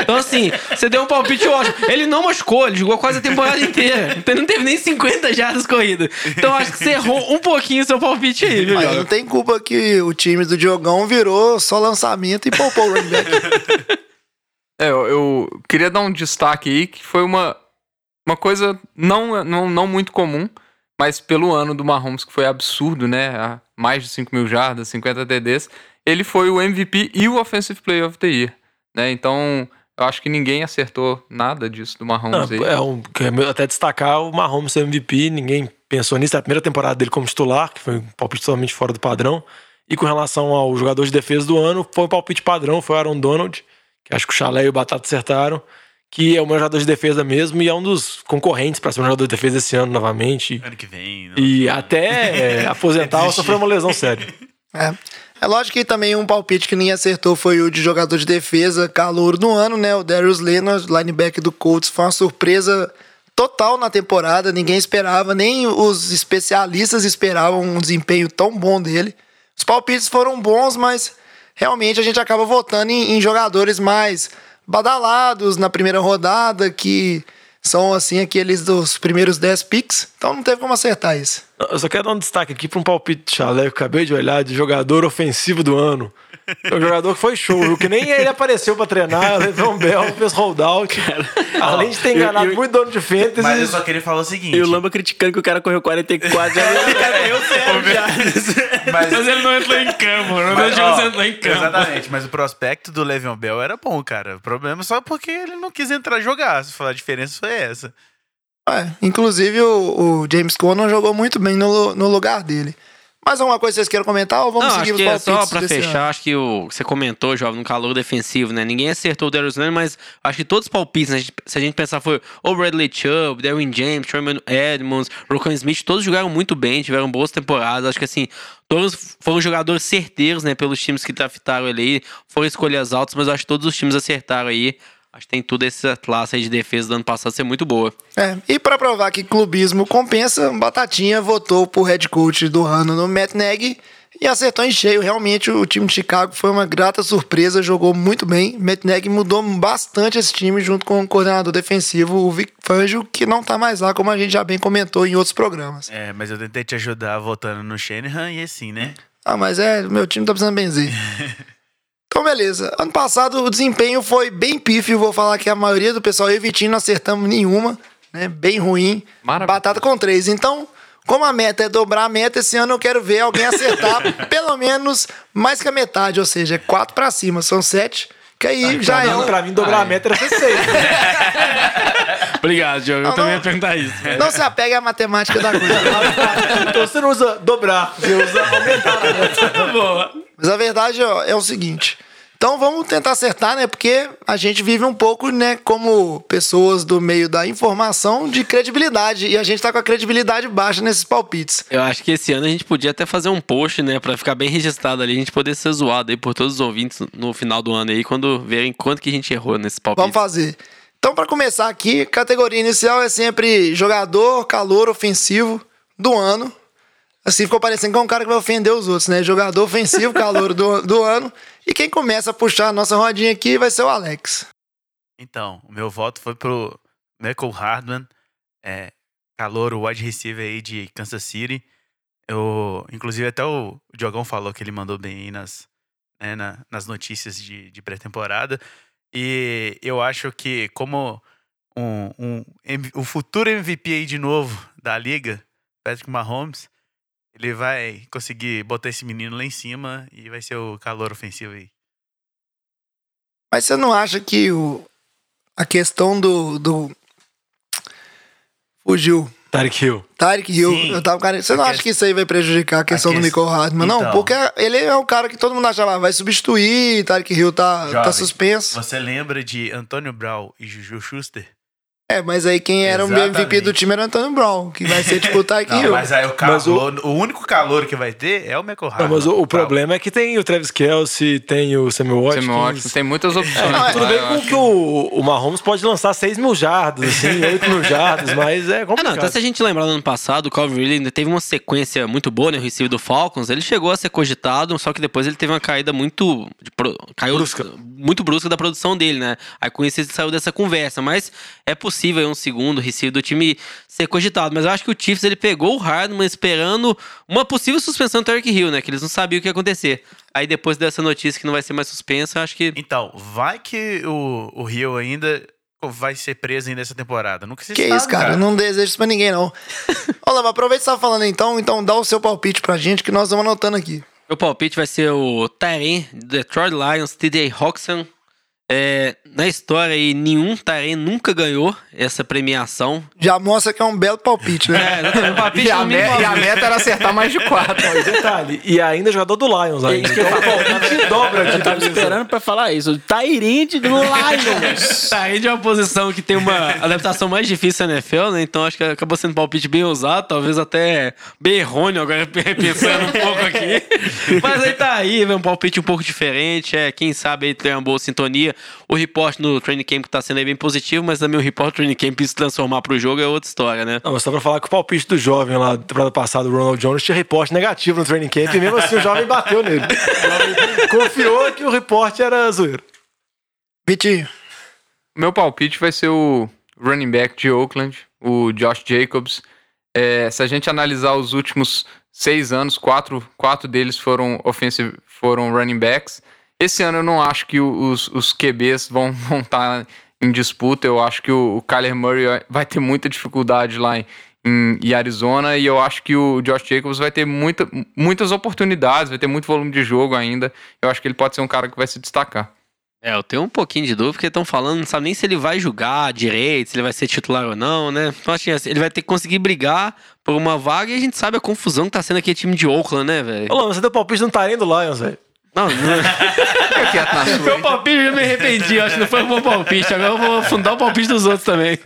Então, assim, você deu um palpite ótimo. Ele não machucou, ele jogou quase a temporada inteira. Então, ele não teve nem 50 jardas corridas. Então, acho que você errou um pouquinho o seu palpite aí, viu, Mas não tem culpa que o time do Diogão virou só lançamento e poupou o running back. É, eu, eu queria dar um destaque aí que foi uma, uma coisa não, não, não muito comum, mas pelo ano do Mahomes, que foi absurdo, né? Mais de 5 mil jardas, 50 TDs, ele foi o MVP e o Offensive Player of the Year, né? Então, eu acho que ninguém acertou nada disso do Mahomes aí. Não, é um, é até destacar o Mahomes MVP, ninguém pensou nisso. É a primeira temporada dele como titular, que foi um palpite totalmente fora do padrão. E com relação ao jogador de defesa do ano, foi um palpite padrão, foi o Aaron Donald, que acho que o Chalé e o Batata acertaram, que é o meu jogador de defesa mesmo e é um dos concorrentes para ser um jogador de defesa esse ano novamente. Ano que vem. não- E até é, aposentar ou sofrer uma lesão séria. É. É lógico que também um palpite que ninguém acertou foi o de jogador de defesa, calouro do ano, né? O Darius Leonard, linebacker do Colts, foi uma surpresa total na temporada. Ninguém esperava, nem os especialistas esperavam um desempenho tão bom dele. Os palpites foram bons, mas realmente a gente acaba votando em, em jogadores mais badalados na primeira rodada, que são assim aqueles dos primeiros 10 picks. Então não teve como acertar isso. Eu só quero dar um destaque aqui para um palpite chalé que eu acabei de olhar de jogador ofensivo do ano. É um jogador que foi show, viu? que nem ele apareceu para treinar, o Le'Veon Bell fez holdout. Além de ter enganado eu- eu- muito dono de fantasy. Mas eu só queria falar o seguinte. E o Lamba criticando que o cara correu 44, já o cara eu zero já. mas, Mas ele não entrou em campo, não mas, deixou ó, você entrar em campo. Exatamente, mas o prospecto do Le'Veon Bell era bom, cara. O problema é só porque ele não quis entrar jogar. Se falar a diferença foi essa. É, inclusive o, o James Conner jogou muito bem no, no lugar dele. Mais alguma coisa que vocês queiram comentar ou vamos Não, seguir acho os que é palpites só pra fechar, ano? acho que o você comentou, jovem, no calor defensivo, né? Ninguém acertou o Darius Leonard, mas acho que todos os palpites, né? Se a gente pensar, foi o Bradley Chubb, Darwin James, Sherman Edmonds, Rocco Smith, todos jogaram muito bem, tiveram boas temporadas. Acho que assim, todos foram jogadores certeiros, né? Pelos times que draftaram ele aí, foram escolhas altas, mas acho que todos os times acertaram aí. Acho que tem tudo essa classe aí de defesa do ano passado ser muito boa. É, e pra provar que clubismo compensa, Batatinha votou pro head coach do ano no Matt Nagy e acertou em cheio. Realmente o time de Chicago foi uma grata surpresa, jogou muito bem. Matt Nagy mudou bastante esse time junto com o coordenador defensivo, o Vic Fangio, que não tá mais lá, como a gente já bem comentou em outros programas. É, mas eu tentei te ajudar votando no Shanahan e assim, né? Ah, mas é, meu time tá precisando benzer. Então, beleza. Ano passado o desempenho foi bem pífio. Vou falar que a maioria do pessoal, eu e Vitinho, não acertamos nenhuma. Né? Bem ruim. Maravilha. Batata com três. Então, como a meta é dobrar a meta, esse ano eu quero ver alguém acertar pelo menos mais que a metade. Ou seja, é quatro pra cima. São sete. Que aí já pra, é. mim, uma- pra mim, dobrar a meta era ser seis. Obrigado, Diogo. Não, Eu também não. ia perguntar isso. Não se apegue à matemática da coisa. então você não usa dobrar, você usa aumentar a meta. Mas a verdade ó, é o seguinte. Então vamos tentar acertar, né? Porque a gente vive um pouco, né, como pessoas do meio da informação de credibilidade. E a gente tá com a credibilidade baixa nesses palpites. Eu acho que esse ano a gente podia até fazer um post, né? Pra ficar bem registrado ali, a gente poder ser zoado aí por todos os ouvintes no final do ano aí, quando verem quanto que a gente errou nesse palpite. Vamos fazer. Então, para começar aqui, categoria inicial é sempre jogador, calor, ofensivo do ano. Assim ficou parecendo que é um cara que vai ofender os outros, né? Jogador ofensivo, calor do, do ano. E quem começa a puxar a nossa rodinha aqui vai ser o Alex. Então, o meu voto foi pro Michael Hardman, é, calor, wide receiver aí de Kansas City. Eu, inclusive, até o Diogão falou que ele mandou bem aí nas, né, na- nas notícias de, de pré-temporada. E eu acho que, como um, um, o futuro MVP aí de novo da liga, Patrick Mahomes, ele vai conseguir botar esse menino lá em cima e vai ser o calor ofensivo aí. Mas você não acha que o, a questão do, do. Fugiu. Tarek Hill. Tarek Hill, Sim. eu tava cara. Você não acha que isso aí vai prejudicar a questão do Michael Hardman? Não, Então. porque ele é o cara que todo mundo acha lá, vai substituir, Tarek Hill tá, tá Jovem, suspenso. Você lembra de Antônio Brown e Juju Schuster? É, mas aí quem era o Exatamente. MVP do time era o Antônio Brown, que vai ser tipo o Não, Hill. mas aí o Mas o- calor, o... único calor que vai ter é o Michael Não, mas o, o problema é que tem o Travis Kelsey, tem o Samuel Watkins. Samuel Watkins, tem muitas opções. É, tudo lá, bem com que o, o Mahomes pode lançar 6 mil jardas, assim, 8 mil jardas, mas é Ah, não, complicado. até se a gente lembrar do ano passado, o Calvin Ridley ainda teve uma sequência muito boa, né? O receiver do Falcons. Ele chegou a ser cogitado, só que depois ele teve uma caída muito. de pro- caiu Brusca. Muito brusca da produção dele, né? Aí com isso ele saiu dessa conversa. Mas é possível aí um segundo receiver do time ser cogitado. Mas eu acho que o Chiefs ele pegou o Hardman esperando uma possível suspensão do Tarek Hill, né? Que eles não sabiam o que ia acontecer. Aí depois dessa notícia que não vai ser mais suspensa, eu acho que. Então, vai que o, o Rio ainda vai ser preso ainda essa temporada. Nunca se Que sabe, isso, cara, eu não desejo isso pra ninguém, não. Lama, aproveita que você tá falando então, então dá o seu palpite pra gente que nós vamos anotando aqui. Meu palpite vai ser o Tyrene, Detroit Lions, TJ Hawkinson. É, na história aí, nenhum Tyrene nunca ganhou essa premiação. Já mostra que é um belo palpite, né? É, o palpite E a, me- e a meta era acertar mais de quatro. E detalhe, e ainda é jogador do Lions ainda. eu Então, o palpite dobra aqui. Eu tava esperando pra falar isso. Tyrande do Lions. Tyrene é uma posição que tem uma adaptação mais difícil na NFL, né? Então acho que acabou sendo um palpite bem usado, talvez até bem errôneo agora pensando um pouco aqui. Mas aí tá aí, é um palpite um pouco diferente. É, quem sabe aí tem uma boa sintonia. O report no training camp que tá sendo aí bem positivo, mas também o report do training camp se transformar pro jogo é outra história, né? Não, mas só pra falar que o palpite do jovem lá, da temporada passada, o Ronald Jones, tinha reporte negativo no training camp, e mesmo assim o jovem bateu nele. O jovem confiou que o reporte era zoeiro. Vitinho, Meu palpite vai ser o running back de Oakland, o Josh Jacobs. É, se a gente analisar os últimos seis anos, quatro, quatro deles foram offensive, foram running backs. Esse ano eu não acho que os, os QBs vão estar em disputa. Eu acho que o, o Kyler Murray vai ter muita dificuldade lá em, em, em Arizona e eu acho que o Josh Jacobs vai ter muita, muitas oportunidades, vai ter muito volume de jogo ainda. Eu acho que ele pode ser um cara que vai se destacar. É, eu tenho um pouquinho de dúvida, porque estão falando, não sabe nem se ele vai jogar direito, se ele vai ser titular ou não, né? Então, assim, ele vai ter que conseguir brigar por uma vaga e a gente sabe a confusão que tá sendo aquele time de Oakland, né, velho? Ô, Lama, você deu palpite no Tarém do Lions, velho. Não, não. Na sua. Meu palpite eu me arrependi, eu acho que não foi um bom palpite. Agora eu vou fundar o palpite dos outros também.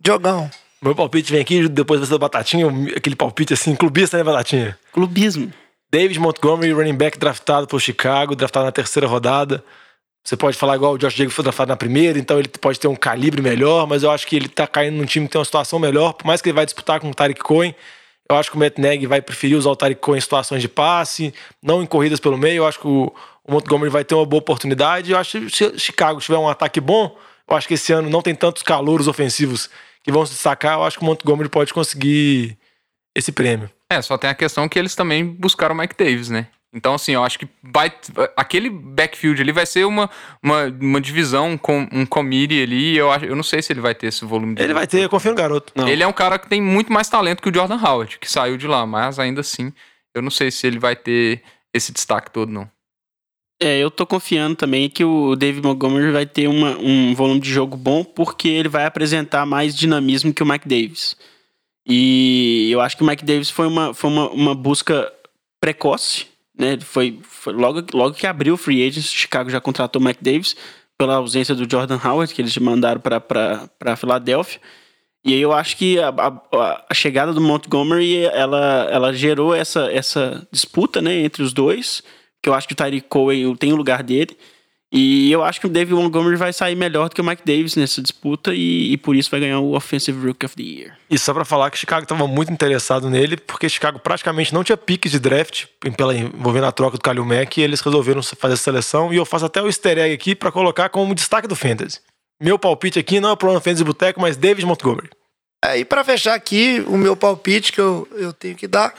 Diogão. Meu palpite vem aqui, depois você da Batatinha, aquele palpite assim, clubista, né, Batatinha? Clubismo. David Montgomery, running back draftado por Chicago, draftado na terceira rodada. Você pode falar igual o Josh Jacobs foi draftado na primeira, então ele pode ter um calibre melhor, mas eu acho que ele tá caindo num time que tem uma situação melhor, por mais que ele vai disputar com o Tarek Cohen. Eu acho que o Matt Nagy vai preferir usar o Cohen em situações de passe, não em corridas pelo meio. Eu acho que o, o Montgomery vai ter uma boa oportunidade. Eu acho que se Chicago tiver um ataque bom, eu acho que esse ano não tem tantos calouros ofensivos que vão se destacar. Eu acho que o Montgomery pode conseguir esse prêmio. É, só tem a questão que eles também buscaram o Mike Davis, né? Então, assim, eu acho que vai, aquele backfield ali vai ser uma, uma, uma divisão com um committee ali. e Eu, acho, eu não sei se ele vai ter esse volume de. Ele vai ter, eu confio no garoto. Não. Ele é um cara que tem muito mais talento que o Jordan Howard, que saiu de lá, mas ainda assim, eu não sei se ele vai ter esse destaque todo, não. É, eu tô confiando também que o David Montgomery vai ter uma- um volume de jogo bom, porque ele vai apresentar mais dinamismo que o Mike Davis. E eu acho que o Mike Davis foi uma, foi uma, uma busca precoce, né? Foi, foi logo, logo que abriu o free agent, Chicago já contratou o Mike Davis pela ausência do Jordan Howard, que eles mandaram para Filadélfia. E aí eu acho que a, a- a chegada do Montgomery, ela, ela gerou essa, essa disputa né, entre os dois, que eu acho que o Tyreek Cohen tem o lugar dele. E eu acho que o David Montgomery vai sair melhor do que o Mike Davis nessa disputa e, e por isso vai ganhar o Offensive Rookie of the Year. E só pra falar que Chicago estava muito interessado nele, porque Chicago praticamente não tinha piques de draft pela, envolvendo a troca do Kalil Mack, e eles resolveram fazer essa seleção. E eu faço até o easter egg aqui pra colocar como destaque do Fantasy. Meu palpite aqui não é pro Fantasy Boteco, mas David Montgomery. É, e pra fechar aqui, o meu palpite que eu, eu tenho que dar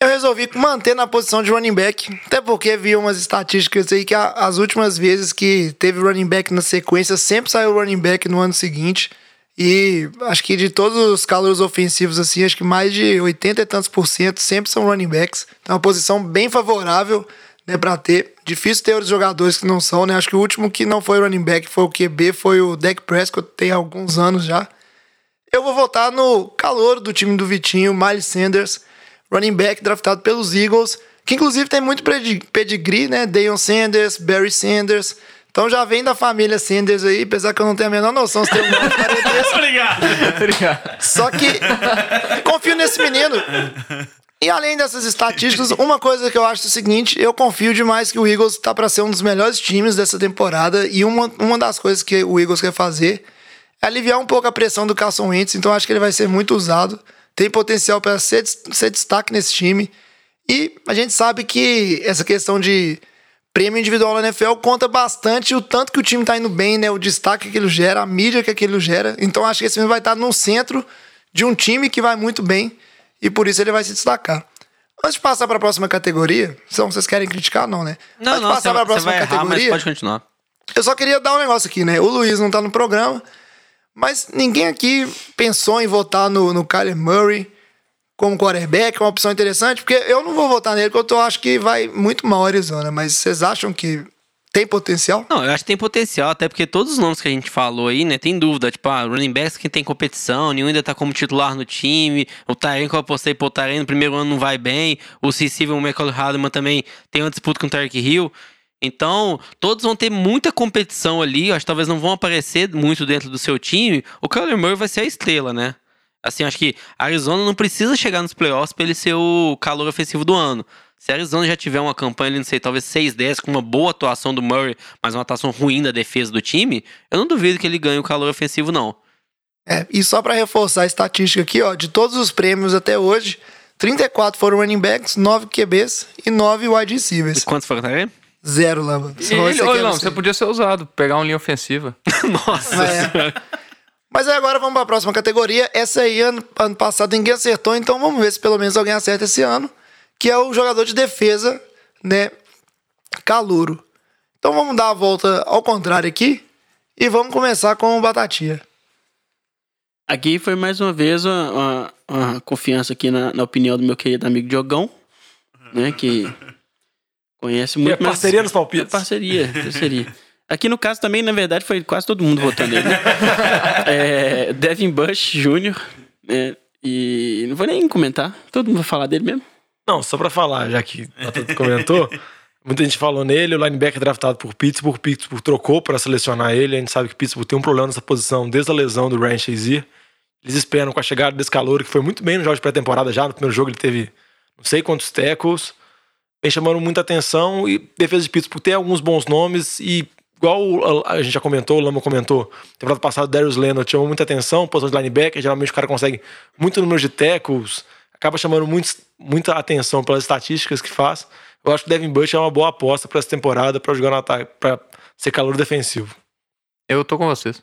Eu resolvi manter na posição de running back, até porque vi umas estatísticas aí que a- as últimas vezes que teve running back na sequência, sempre saiu running back no ano seguinte. E acho que de todos os calouros ofensivos, assim, acho que mais de 80 e tantos por cento sempre são running backs. Então é uma posição bem favorável, né, ter. Difícil ter outros jogadores que não são, né? Acho que o último que não foi running back foi o QB, foi o Dak Prescott, tem alguns anos já. Eu vou votar no calor do time do Vitinho, Miles Sanders, running back draftado pelos Eagles, que inclusive tem muito pedigree, né? Deion Sanders, Barry Sanders. Então já vem da família Sanders aí, apesar que eu não tenho a menor noção se tem um nome parentesco. Obrigado. Só que confio nesse menino. E além dessas estatísticas, uma coisa que eu acho é o seguinte: eu confio demais que o Eagles tá para ser um dos melhores times dessa temporada. E uma, uma das coisas que o Eagles quer fazer é aliviar um pouco a pressão do Carson Wentz. Então acho que ele vai ser muito usado. Tem potencial para ser, ser destaque nesse time. E a gente sabe que essa questão de prêmio individual na NFL conta bastante o tanto que o time tá indo bem, né? O destaque que aquilo gera, a mídia que aquilo gera. Então acho que esse menino vai estar no centro de um time que vai muito bem e por isso ele vai se destacar. Antes de passar para a próxima categoria, se vocês querem criticar, não, né? Não, Antes de não, passar você, para a você próxima vai errar, mas categoria, pode continuar. eu só queria dar um negócio aqui, né? O Luiz não tá no programa, mas ninguém aqui pensou em votar no, no Kyler Murray como quarterback, é uma opção interessante, porque eu não vou votar nele, porque eu acho que vai muito mal Arizona, mas vocês acham que tem potencial? Não, eu acho que tem potencial, até porque todos os nomes que a gente falou aí, né, tem dúvida. Tipo, ah, running backs que tem competição, nenhum ainda tá como titular no time. O Tyrion que eu apostei, pô, o Tyrion no primeiro ano não vai bem. O Cecil, o Michael Hardman também tem uma disputa com o Tarek Hill. Então, todos vão ter muita competição ali. Acho que talvez não vão aparecer muito dentro do seu time. O Kyler Murray vai ser a estrela, né? Assim, acho que a Arizona não precisa chegar nos playoffs pra ele ser o calor ofensivo do ano. Se a Arizona já tiver uma campanha ali, não sei, talvez 6-10, com uma boa atuação do Murray, mas uma atuação ruim da defesa do time, eu não duvido que ele ganhe o calor ofensivo, não. É, e só para reforçar a estatística aqui, ó, de todos os prêmios até hoje, 34 foram running backs, 9 QBs e 9 wide E receivers. quantos foram, Tarek? Zero. E ele, você quer não, você. podia ser usado, pegar uma linha ofensiva. Nossa É. Mas aí agora vamos para a próxima categoria. Essa aí, ano, ano passado, ninguém acertou, então vamos ver se pelo menos alguém acerta esse ano. Que é o jogador de defesa, né? Calouro. Então vamos dar a volta ao contrário aqui. E vamos começar com o Batatinha. Aqui foi mais uma vez uma, uma- uma confiança aqui na, na opinião do meu querido amigo Diogão, né? Que conhece muito É parceria nos palpites. É parceria, parceria. Aqui no caso também, na verdade, foi quase todo mundo votando nele. Né? É, Devin Bush Jr., né? E não vou nem comentar. Todo mundo vai falar dele mesmo. Não, só pra falar, já que o Tatu comentou, muita gente falou nele, o linebacker draftado por Pittsburgh, Pittsburgh trocou pra selecionar ele, a gente sabe que Pittsburgh tem um problema nessa posição desde a lesão do Ryan Shazier. Eles esperam com a chegada desse calor, que foi muito bem no jogo de pré-temporada já, no primeiro jogo ele teve não sei quantos tackles, vem chamando muita atenção e defesa de Pittsburgh tem alguns bons nomes e igual a a gente já comentou, o Lama comentou, temporada passada o Darius Leonard chamou muita atenção, posição de linebacker, geralmente o cara consegue muito número de tackles, acaba chamando muito, muita atenção pelas estatísticas que faz. Eu acho que o Devin Bush é uma boa aposta para essa temporada para jogar no ataque, para ser calor defensivo. Eu tô com vocês.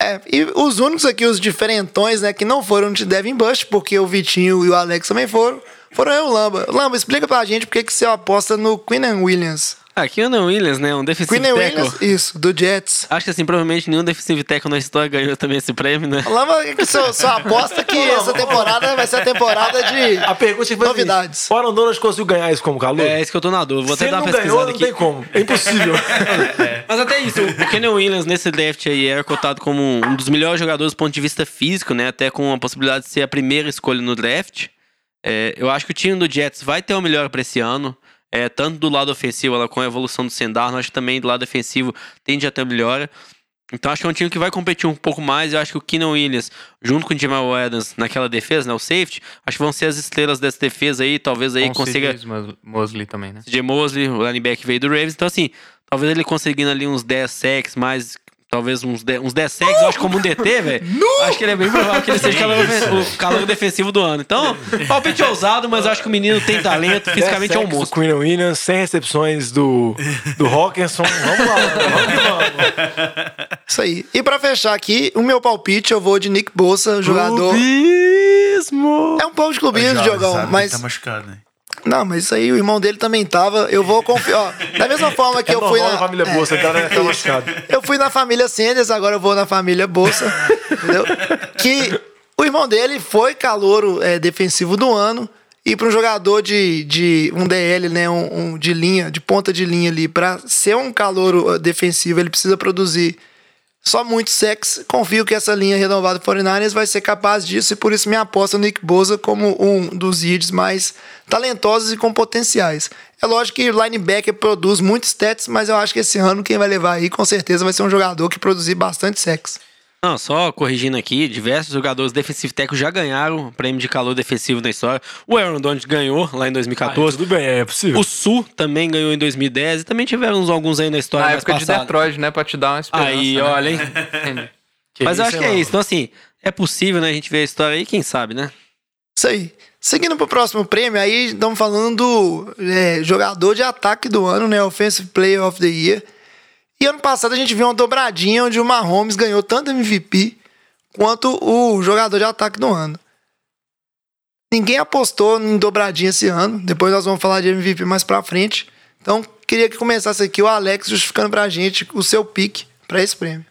É, e os únicos aqui, os diferentões, né, que não foram de Devin Bush, porque o Vitinho e o Alex também foram, foram eu e o Lamba. Lamba, explica pra gente por que que você aposta no Quinn Williams. Ah, Keanu Williams, né? Um defensive Quinn tackle. Williams, isso, do Jets. Acho que assim, provavelmente nenhum defensive tackle na história ganhou também esse prêmio, né? Lamba, que sua, sua aposta que essa temporada vai ser a temporada de A pergunta é que novidades. O Aaron Donald conseguiu ganhar isso como calor? É isso que eu tô na dúvida. Vou Se até ele dar uma não ganhou, pesquisada não aqui. tem como. É impossível. Mas até isso, o Kenny Williams nesse draft aí era cotado como um dos melhores jogadores do ponto de vista físico, né? Até com a possibilidade de ser a primeira escolha no draft. É, eu acho que o time do Jets vai ter uma melhora pra esse ano. É, tanto do lado ofensivo, ela com a evolução do Sendar, acho que também do lado defensivo tende a ter melhora. Então acho que é um time que vai competir um pouco mais. Eu acho que o Keenan Williams, junto com o Jamal Adams naquela defesa, né, o safety, acho que vão ser as estrelas dessa defesa aí. Talvez aí Com consiga CJ Mos- Mosley também, né? CJ Mosley, o linebacker veio do Ravens. Então, assim, talvez ele conseguindo ali uns 10 sacks, mais. Talvez uns 10, uns 10 sacks, eu acho como um DT, velho. Acho que ele é bem provável que ele seja o calor, o calor defensivo do ano. Então, palpite ousado, mas eu acho que o menino tem talento, fisicamente é um monstro. Queen Williams, 100 recepções do, do Hawkinson. Vamos lá, vamos vamos. Isso aí. E pra fechar aqui, o meu palpite, eu vou de Nick Bolsa, jogador. Clubismo! É um pouco de clubismo, que mas. Tá machucado, né? Não, mas isso aí o irmão dele também tava. Eu vou confiar. Da mesma forma que É eu fui na família é, Bolsa, então né, tá. Eu fui na família Sanders, agora eu vou na família Bolsa. entendeu? Que o irmão dele foi calouro é, defensivo do ano. E para um jogador de, de um DL, né, um, um de linha, de ponta de linha ali, para ser um calouro eh, defensivo, ele precisa produzir só muito sexo. Confio que essa linha renovada do 49ers vai ser capaz disso e por isso me aposta no Nick Bosa como um dos leads mais talentosos e com potenciais. É lógico que linebacker produz muitos stats, mas eu acho que esse ano quem vai levar aí com certeza vai ser um jogador que produzir bastante sexo. Não, só corrigindo aqui, diversos jogadores defensive tackle já ganharam o prêmio de calor defensivo na história. O Aaron Donald ganhou lá em Ah, 2014. tudo bem, é possível. o Sul também ganhou em 2010 e também tiveram uns- alguns aí na história Na época de passada. Detroit, né? Pra te dar uma esperança. Aí, né? olha, hein? Que Mas eu acho que é isso. Então, assim, é possível, né? A gente ver a história aí, quem sabe, né? Isso aí. Seguindo pro próximo prêmio, aí estamos falando do é, jogador de ataque do ano, né? Offensive Player of the Year. E ano passado a gente viu uma dobradinha onde o Mahomes ganhou tanto MVP quanto o jogador de ataque do ano. Ninguém apostou em dobradinha esse ano. Depois nós vamos falar de MVP mais pra frente. Então, queria que começasse aqui o Alex justificando pra gente o seu pique pra esse prêmio.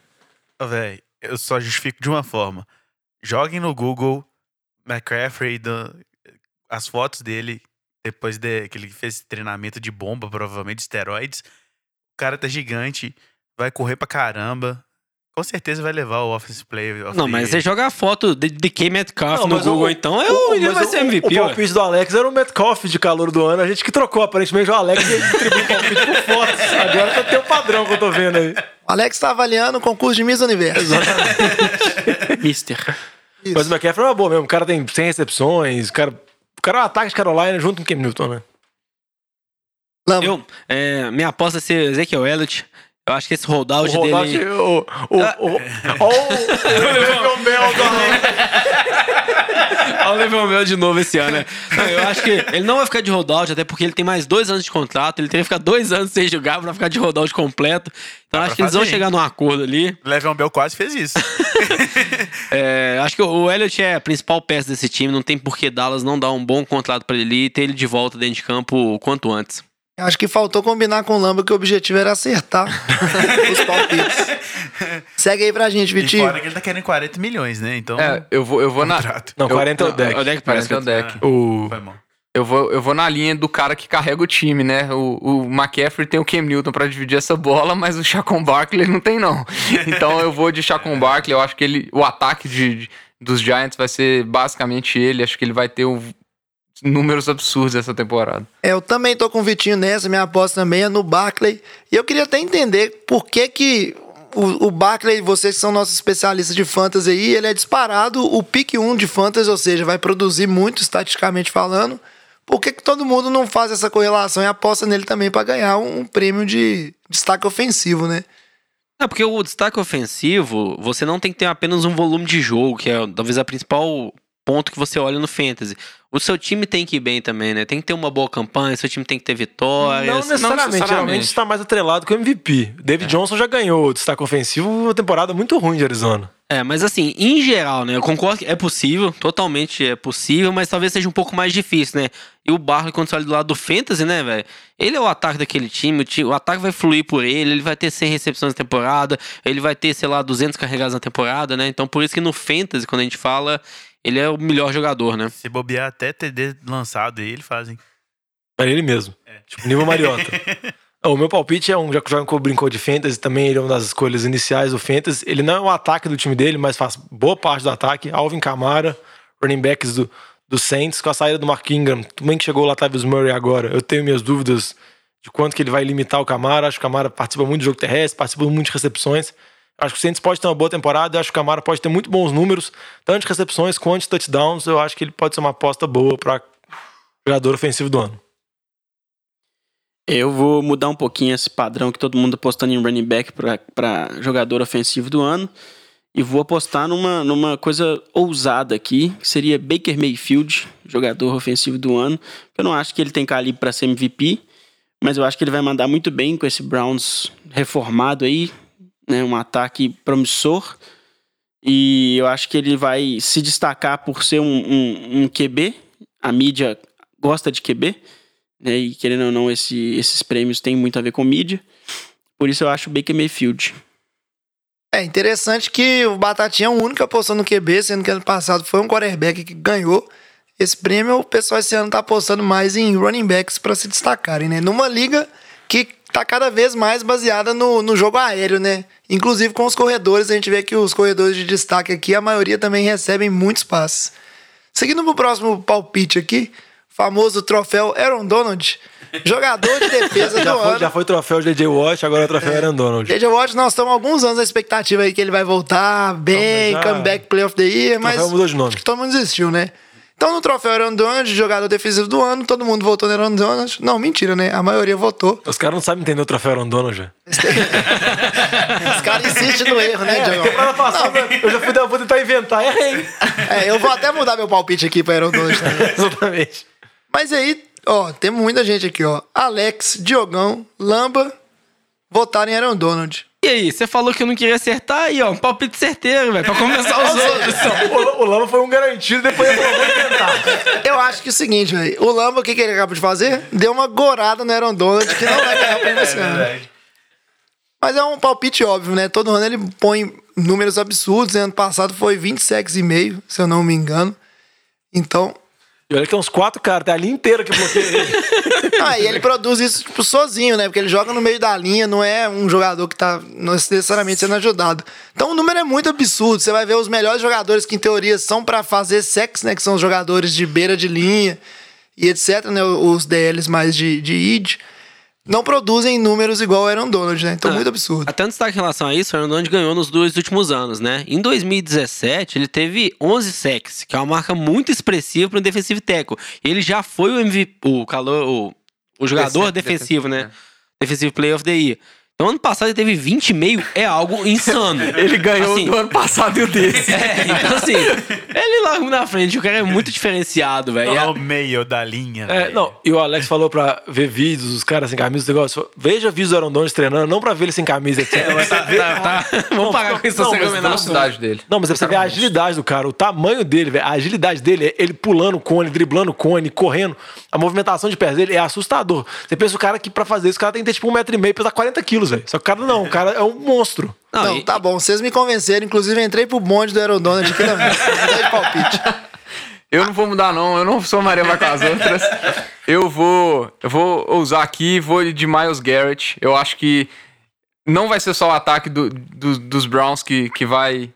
Ô, véi, eu só justifico de uma forma. Joguem no Google McCaffrey, do- as fotos dele, depois de, que ele fez treinamento de bomba, provavelmente de esteroides. O cara tá gigante, vai correr pra caramba. Com certeza vai levar o Offensive Player. of Não, the mas Year. você joga a foto de, de K Metcalf Não, no Google, o- então, é o, ele mas vai o- ser MVP, O palpite do Alex era o Metcalf de calor do ano. A gente que trocou, aparentemente, o Alex distribuiu o palpite por fotos. Agora tá tem o padrão que eu tô vendo aí. O Alex tá avaliando o concurso de Miss Universo. Mister. Isso. Mas o McCaffrey é uma boa mesmo. O cara tem 100 recepções. O cara, o cara é o ataque de Carolina junto com o Cam Newton, né? Lamba. Eu, é, minha aposta é ser Ezekiel Elliott. Eu acho que esse holdout, O holdout, dele... o... O... Ah. O... o, o do Alex. Olha o Level Mel de novo esse ano, né? Não, eu acho que ele não vai ficar de holdout, até porque ele tem mais dois anos de contrato. Ele teria que ficar dois anos sem jogar pra ficar de holdout completo. Então Dá acho que eles vão chegar num acordo ali. Le'Veon Bell quase fez isso. É, acho que o Elliott é a principal peça desse time. Não tem por que Dallas não dar um bom contrato pra ele e ter ele de volta dentro de campo o quanto antes. Acho que faltou combinar com o Lamba que o objetivo era acertar os palpites. Segue aí pra gente, e Vitinho. fora que ele tá querendo 40 milhões, né? Então. É, eu vou, eu vou na. contrato. Não, Eu- 40 é o deck. o deck Parece que é o parece. deck. O... Foi mal. Eu vou, eu vou na linha do cara que carrega o time, né? O, o McCaffrey tem o Cam Newton pra dividir essa bola, mas o Chacon Barkley não tem, não. Então eu vou de Chacon Barkley. Eu acho que ele, o ataque de, de- dos Giants vai ser basicamente ele. Acho que ele vai ter um- números absurdos essa temporada. É, eu também tô com o Vitinho nessa, minha aposta também é no Barclay. E eu queria até entender por que que o, o Barclay, vocês que são nossos especialistas de fantasy aí, ele é disparado o pick 1 de fantasy, ou seja, vai produzir muito estatisticamente falando. Por que, que todo mundo não faz essa correlação e aposta nele também para ganhar um, um prêmio de destaque ofensivo, né? Não, porque o destaque ofensivo, você não tem que ter apenas um volume de jogo, que é talvez a principal ponto que você olha no fantasy. O seu time tem que ir bem também, né? Tem que ter uma boa campanha, seu time tem que ter vitórias. Não necessariamente, necessariamente. geralmente está mais atrelado com o MVP. David Johnson já ganhou o destaque ofensivo uma temporada muito ruim de Arizona. É, mas assim, em geral, né? Eu concordo que é possível, totalmente é possível, mas talvez seja um pouco mais difícil, né? E o Barkley, quando você olha do lado do Fantasy, né, velho? Ele é o ataque daquele time, o, time, o ataque vai fluir por ele, ele vai ter 100 recepções na temporada, ele vai ter, sei lá, 200 carregados na temporada, né? Então por isso que no Fantasy, quando a gente fala, ele é o melhor jogador, né? Se bobear até TD lançado ele fazem. É ele mesmo. Tipo, nível Mariota. o meu palpite é um, já que o Jordan brincou de Fantasy, também ele é uma das escolhas iniciais do Fantasy. Ele não é o ataque do time dele, mas faz boa parte do ataque. Alvin Kamara, running backs do, do Saints, com a saída do Mark Ingram. Também que chegou lá, Tavis Murray agora. Eu tenho minhas dúvidas de quanto que ele vai limitar o Kamara. Acho que o Kamara participa muito do jogo terrestre, participa muito de recepções. Acho que o Saints pode ter uma boa temporada. Acho que o Kamara pode ter muito bons números, tanto de recepções quanto de touchdowns. Eu acho que ele pode ser uma aposta boa para jogador ofensivo do ano. Eu vou mudar um pouquinho esse padrão que todo mundo apostando em running back para jogador ofensivo do ano. E vou apostar numa, numa coisa ousada aqui, que seria Baker Mayfield, jogador ofensivo do ano. Eu não acho que ele tem calibre para ser MVP, mas eu acho que ele vai mandar muito bem com esse Browns reformado aí, né, um ataque promissor. E eu acho que ele vai se destacar por ser um, um, um QB. A mídia gosta de QB. Né? E querendo ou não, esse, esses prêmios têm muito a ver com mídia. Por isso eu acho o Baker Mayfield. É interessante que o Batatinha é o único apostando no QB, sendo que ano passado foi um quarterback que ganhou esse prêmio. O pessoal esse ano tá apostando mais em running backs para se destacarem, né? Numa liga que tá cada vez mais baseada no, no jogo aéreo, né? Inclusive com os corredores, a gente vê que os corredores de destaque aqui, a maioria também recebem muitos passes. Seguindo pro próximo palpite aqui, famoso troféu Aaron Donald, jogador de defesa Já do foi, ano. já foi troféu DJ Watt, agora é troféu Aaron Donald. J.J. Watt, nós estamos alguns anos na expectativa aí que ele vai voltar bem, Não, já- comeback play of the year, mas mudou de nome. acho que todo mundo desistiu, né? Então, no troféu Aaron Donald, jogador defensivo do ano, todo mundo votou no Aaron Donald. Não, mentira, né? A maioria votou. Os caras não sabem entender o troféu Aaron Donald já. Os caras insistem no erro, né, passada eu já fui dar, vou tentar inventar, errei. É, eu vou até mudar meu palpite aqui para Aaron Donald também. Exatamente. Mas aí, ó, temos muita gente aqui, ó. Alex, Diogão, Lamba votaram em Aaron Donald. E aí, você falou que eu não queria acertar aí, ó. Um palpite certeiro, velho. Pra começar os outros. O, o Lama foi um garantido, depois eu vou inventar. Eu acho que é o seguinte, velho. O Lamba, o que, que ele acabou de fazer? Deu uma gorada no Aaron Donald que não vai ganhar prêmio esse ano. Mas é um palpite óbvio, né? Todo ano ele põe números absurdos. Ano passado foi 20 sacks e meio, se eu não me engano. Então, E olha que tem uns quatro caras, tem a linha inteira que bloqueia ele. ah, e ele produz isso tipo, sozinho, né? Porque ele joga no meio da linha, não é um jogador que tá necessariamente sendo ajudado. Então o número é muito absurdo. Você vai ver os melhores jogadores que, em teoria, são pra fazer sex, né? Que são os jogadores de beira de linha e etc, né? Os DLs mais de, de id. Não produzem números igual o Aaron Donald, né? Então, muito absurdo. Até um destaque em relação a isso, o Aaron Donald ganhou nos dois últimos anos, né? Em 2017, ele teve 11 sacks, que é uma marca muito expressiva para um defensive tackle. Ele já foi o MVP, o calor, o, o jogador Defensive- defensivo, né? Defensive Player of the Year. Então, ano passado ele teve 20,5, é algo insano. Ele ganhou Assim, do ano passado e o desse. É, então assim, ele logo na frente, o cara é muito diferenciado, velho. É o meio da linha. É, não, e o Alex falou pra ver vídeos dos caras sem camisa, negócio. Veja vídeos do Aaron Donald treinando, não pra ver ele sem camisa, pra ver- Tá, tá. Vamos parar com isso, não, você mas recomendar. velocidade dele. Não, mas é você ver a agilidade do cara, o tamanho dele, velho. A agilidade dele é ele pulando o cone, driblando o cone, correndo. A movimentação de pés dele é assustador. Você pensa o cara que pra fazer isso, o cara tem que ter tipo um metro e meio, pesar 40 quilos, velho. Só que o cara não, o cara é um monstro. Não, Não, e- tá bom. Vocês me convenceram. Inclusive, entrei pro bonde do Aaron Donald aqui também. De palpite. Eu não vou mudar, não. Eu não sou Maria vai com as outras. Eu vou. Eu vou ousar aqui, vou de Miles Garrett. Eu acho que não vai ser só o ataque do- do- dos Browns que, que vai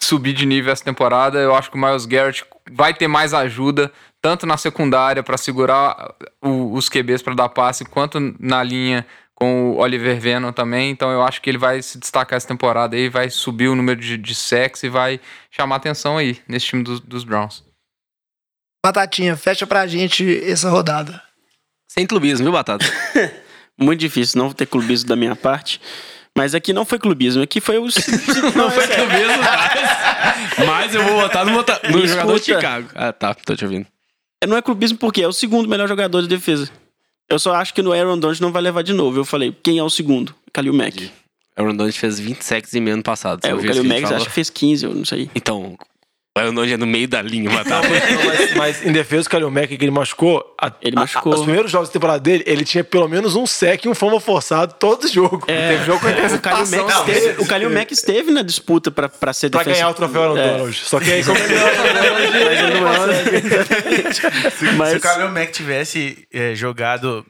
subir de nível essa temporada. Eu acho que o Miles Garrett vai ter mais ajuda, tanto na secundária para segurar o- os QBs para dar passe, quanto na linha com o Oliver Venom também. Então eu acho que ele vai se destacar essa temporada aí, vai subir o número de, de sacks e vai chamar atenção aí nesse time dos- dos Browns. Batatinha, fecha pra gente essa rodada. Sem clubismo, viu, Batata? Muito difícil não ter clubismo da minha parte. Mas aqui não foi clubismo, aqui foi o. não foi clubismo, mas, mas eu vou votar no, no jogador de. Chicago. Ah, tá, tô te ouvindo. Não é clubismo porque é o segundo melhor jogador de defesa. Eu só acho que no Aaron Donald não vai levar de novo. Eu falei, quem é o segundo? Kalil Mack. Aaron Donald fez 20 sacks em meio ano passado. É, o Kalil Mack acho que fez 15, eu não sei. Então, o Aaron Donald é no meio da linha, Batata. Mas, mas em defesa do Kalil Mack, que ele machucou, a- Ele a- machucou. a- os primeiros jogos da temporada dele, ele tinha pelo menos um sec e um fama forçado todo jogo. Teve jogo com O Kalil Mack Não, esteve, mas- o Kalil Mack esteve na disputa pra, pra ser pra defensive- ganhar o troféu Aaron É. Donald. Só que aí, como ele Mas não é- Se, se Mas- o Kalil Mack tivesse é, jogado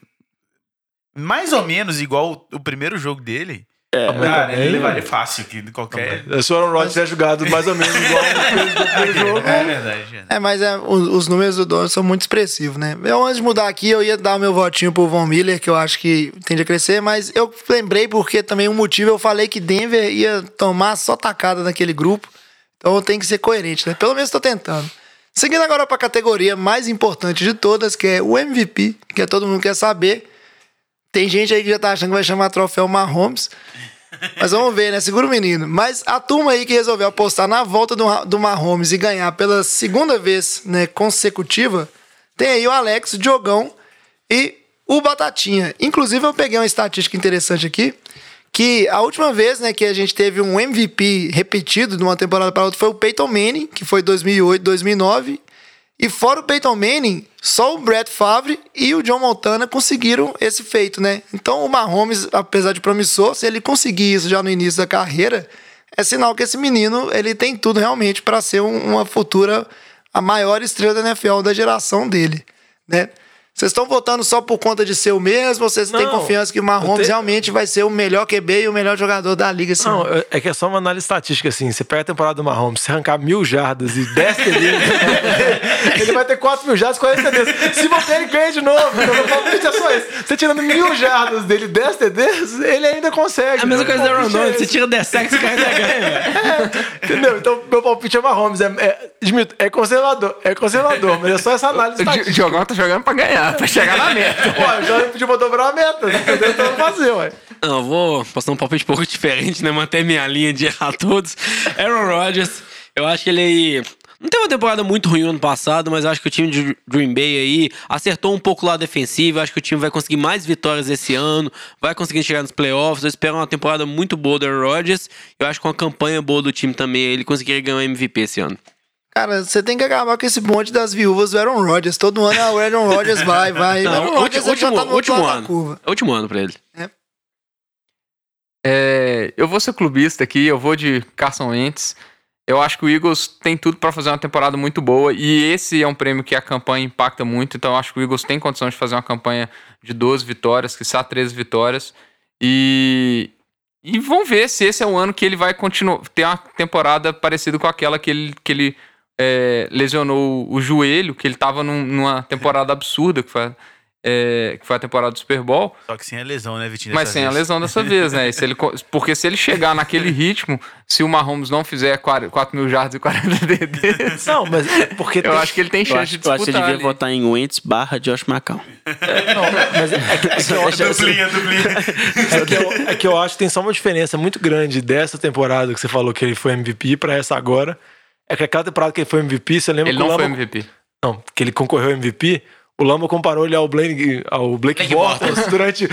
mais ou menos igual o, o primeiro jogo dele, cara, ele levaria fácil que qualquer. Se o Aaron Rodgers tivesse jogado mais ou menos igual no primeiro jogo. É verdade. é. É, mas é, os, os números do Donald são muito expressivos, né? Eu, antes de mudar aqui, eu ia dar o meu votinho pro Von Miller, que eu acho que tende a crescer, mas eu lembrei porque também um motivo, eu falei que Denver ia tomar só tacada naquele grupo, então tem que ser coerente, né? Pelo menos tô tentando. Seguindo agora pra categoria mais importante de todas, que é o MVP, que é todo mundo quer saber. Tem gente aí que já tá achando que vai chamar troféu Mahomes. Mas vamos ver, né? Segura o menino. Mas a turma aí que resolveu apostar na volta do, do Mahomes e ganhar pela segunda vez né, consecutiva, tem aí o Alex, o Diogão e o Batatinha. Inclusive, eu peguei uma estatística interessante aqui, que a última vez né, que a gente teve um MVP repetido de uma temporada para outra foi o Peyton Manning, que foi 2008, 2009. E fora o Peyton Manning, só o Brett Favre e o John Montana conseguiram esse feito, né? Então o Mahomes, apesar de promissor, se ele conseguir isso já no início da carreira, é sinal que esse menino ele tem tudo realmente para ser um- uma futura a maior estrela da NFL da geração dele, né? Vocês estão votando só por conta de ser o mesmo ou vocês têm Não, confiança que o Mahomes te- realmente vai ser o melhor QB e o melhor jogador da liga esse Não, é que é só uma análise estatística, assim. Você pega a temporada do Mahomes, se arrancar mil jardas e 10 TDs, ele vai ter 4 mil jardas e 40 TDs. Se você ele ganha de novo, então meu palpite é só esse. Você tirando mil jardas dele, 10 TDs, ele ainda consegue. É a mesma coisa do Aaron é Donald. Você tira 10 sacks, o ainda ganha, velho. Entendeu? Então, meu palpite é Mahomes. É, é, é conservador, é conservador, mas é só essa análise O estatística. Diogão tá jogando pra ganhar, pra chegar na meta. Pô, já podia dobrar a meta, tô tentando fazer, ué. Não, eu vou passar um palpite um pouco diferente, né? Manter minha linha de errar todos. Aaron Rodgers, eu acho que ele aí. Não teve uma temporada muito ruim no ano passado, mas eu acho que o time de Green Bay aí acertou um pouco lá defensivo. Eu acho que o time vai conseguir mais vitórias esse ano, vai conseguir chegar nos playoffs. Eu espero uma temporada muito boa do Aaron Rodgers. Eu acho que com a campanha boa do time também, ele conseguiria ganhar o MVP esse ano. Cara, você tem que acabar com esse monte das viúvas do Aaron Rodgers. Todo ano ah, o Aaron Rodgers vai, vai. o Aaron Não, Rodgers último, tá último ano. curva. Último ano pra ele. É, eu vou ser clubista aqui, eu vou de Carson Wentz. Eu acho que o Eagles tem tudo pra fazer uma temporada muito boa e esse é um prêmio que a campanha impacta muito, então eu acho que o Eagles tem condição de fazer uma campanha de 12 vitórias, que 13 vitórias. E e vamos ver se esse é o ano que ele vai continuar ter uma temporada parecida com aquela que ele, que ele é, lesionou o joelho, que ele tava num- numa temporada absurda, que foi, é, que foi a temporada do Super Bowl. Só que sem a lesão, né, Vitinho? Mas sem a vez. lesão dessa vez, né? Se ele porque se ele chegar naquele ritmo, se o Mahomes não fizer 4, mil jardas e 40 DDs, Não, mas é porque eu acho que ele tem chance acho, de eu acho que você disputar. devia ali. votar em Wentz barra Josh McCown. Mas é, é que- é que eu- Duplinha, duplinha. É que, eu, é que eu acho que tem só uma diferença muito grande dessa temporada que você falou que ele foi MVP pra essa agora. É que aquela temporada que ele foi MVP, você lembra Ele que o não foi Lamba, MVP. Não, que ele concorreu ao MVP. O Lamba comparou ele ao Blake, ao Blake, Blake Bortles Bortles. durante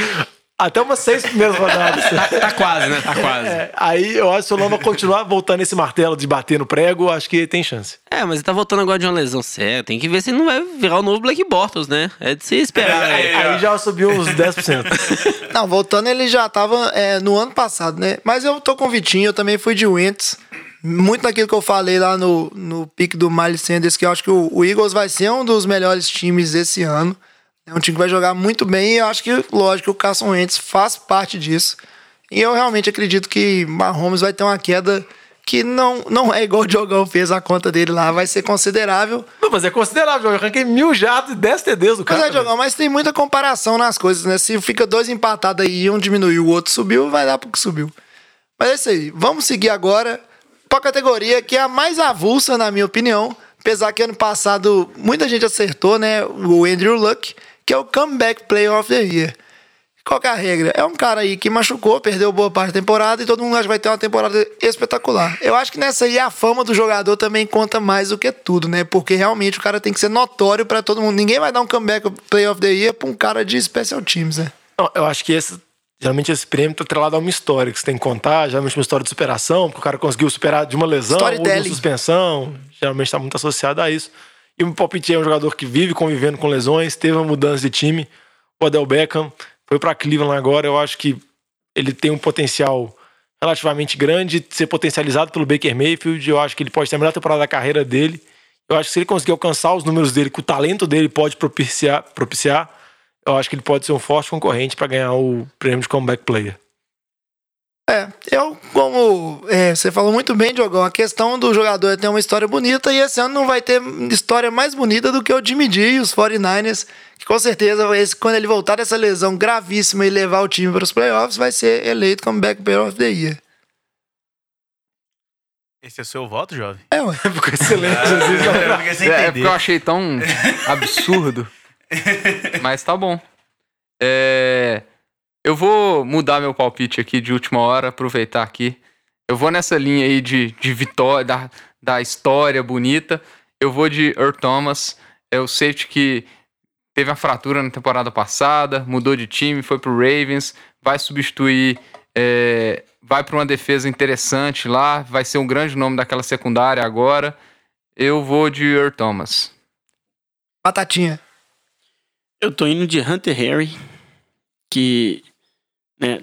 até umas seis primeiras rodadas. Tá quase, né? Tá quase. É, aí eu acho que se o Lamba continuar voltando esse martelo de bater no prego, acho que tem chance. É, mas ele tá voltando agora de uma lesão séria. Tem que ver se ele não vai virar o novo Blake Bortles, né? É de se esperar. né? Aí já subiu uns 10%. Não, voltando, ele já tava é, no ano passado, né? Mas eu tô com o Vitinho, eu também fui de Wentz. Muito daquilo que eu falei lá no, no pique do Miles Sanders, que eu acho que o, o Eagles vai ser um dos melhores times esse ano. É um time que vai jogar muito bem e eu acho que, lógico, o Carson Wentz faz parte disso. E eu realmente acredito que Mahomes vai ter uma queda que não, não é igual o Diogão fez a conta dele lá, vai ser considerável. Não, mas é considerável. Eu arranquei mil jardas e 10 TDs do Mas cara. é, Diogão, mas tem muita comparação nas coisas, né? Se fica dois empatados aí e um diminuiu, o outro subiu, vai dar pro que subiu. Mas é isso aí. Vamos seguir agora pra categoria que é a mais avulsa, na minha opinião. Apesar que ano passado muita gente acertou, né? O Andrew Luck, que é o Comeback Player of the Year. Qual é a regra? É um cara aí que machucou, perdeu boa parte da temporada e todo mundo acha que vai ter uma temporada espetacular. Eu acho que nessa aí a fama do jogador também conta mais do que tudo, né? Porque realmente o cara tem que ser notório pra todo mundo. Ninguém vai dar um Comeback Player of the Year pra um cara de special teams, né? Eu acho que esse, geralmente esse prêmio tá atrelado a uma história que você tem que contar, geralmente uma história de superação, porque o cara conseguiu superar de uma lesão ou de uma suspensão, geralmente está muito associado a isso. E o Palpite é um jogador que vive convivendo com lesões, teve uma mudança de time. O Odell Beckham foi para Cleveland agora, eu acho que ele tem um potencial relativamente grande de ser potencializado pelo Baker Mayfield. Eu acho que ele pode ter a melhor temporada da carreira dele. Eu acho que se ele conseguir alcançar os números dele, que o talento dele pode propiciar, propiciar eu acho que ele pode ser um forte concorrente para ganhar o prêmio de comeback player. É, eu, como é, você falou muito bem, Diogão, a questão do jogador é ter uma história bonita e esse ano não vai ter história mais bonita do que o Jimmy G e os 49ers, que com certeza, esse, quando ele voltar dessa lesão gravíssima e levar o time para os playoffs, vai ser eleito como Back Player of the Year. Esse é o seu voto, jovem? É, ué. Ficou excelente. Sem É, é porque eu achei tão absurdo. Mas tá bom. É, eu vou mudar meu palpite aqui de última hora, aproveitar aqui. Eu vou nessa linha aí de, de vitória, da, da história bonita. Eu vou de Earl Thomas. É o safety que teve uma fratura na temporada passada, mudou de time, foi pro Ravens, vai substituir é, vai para uma defesa interessante lá, vai ser um grande nome daquela secundária agora. Eu vou de Earl Thomas. Batatinha. Eu tô indo de Hunter Harry, que né,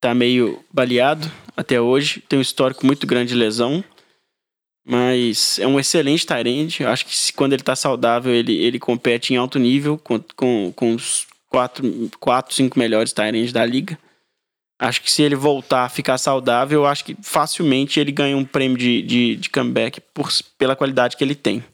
tá meio baleado até hoje, tem um histórico muito grande de lesão, mas é um excelente Tyrande. Acho que se, quando ele tá saudável, ele, ele compete em alto nível com, com, com os quatro, quatro cinco melhores Tyrands da liga. Acho que se ele voltar a ficar saudável, acho que facilmente ele ganha um prêmio de, de, de comeback por, pela qualidade que ele tem.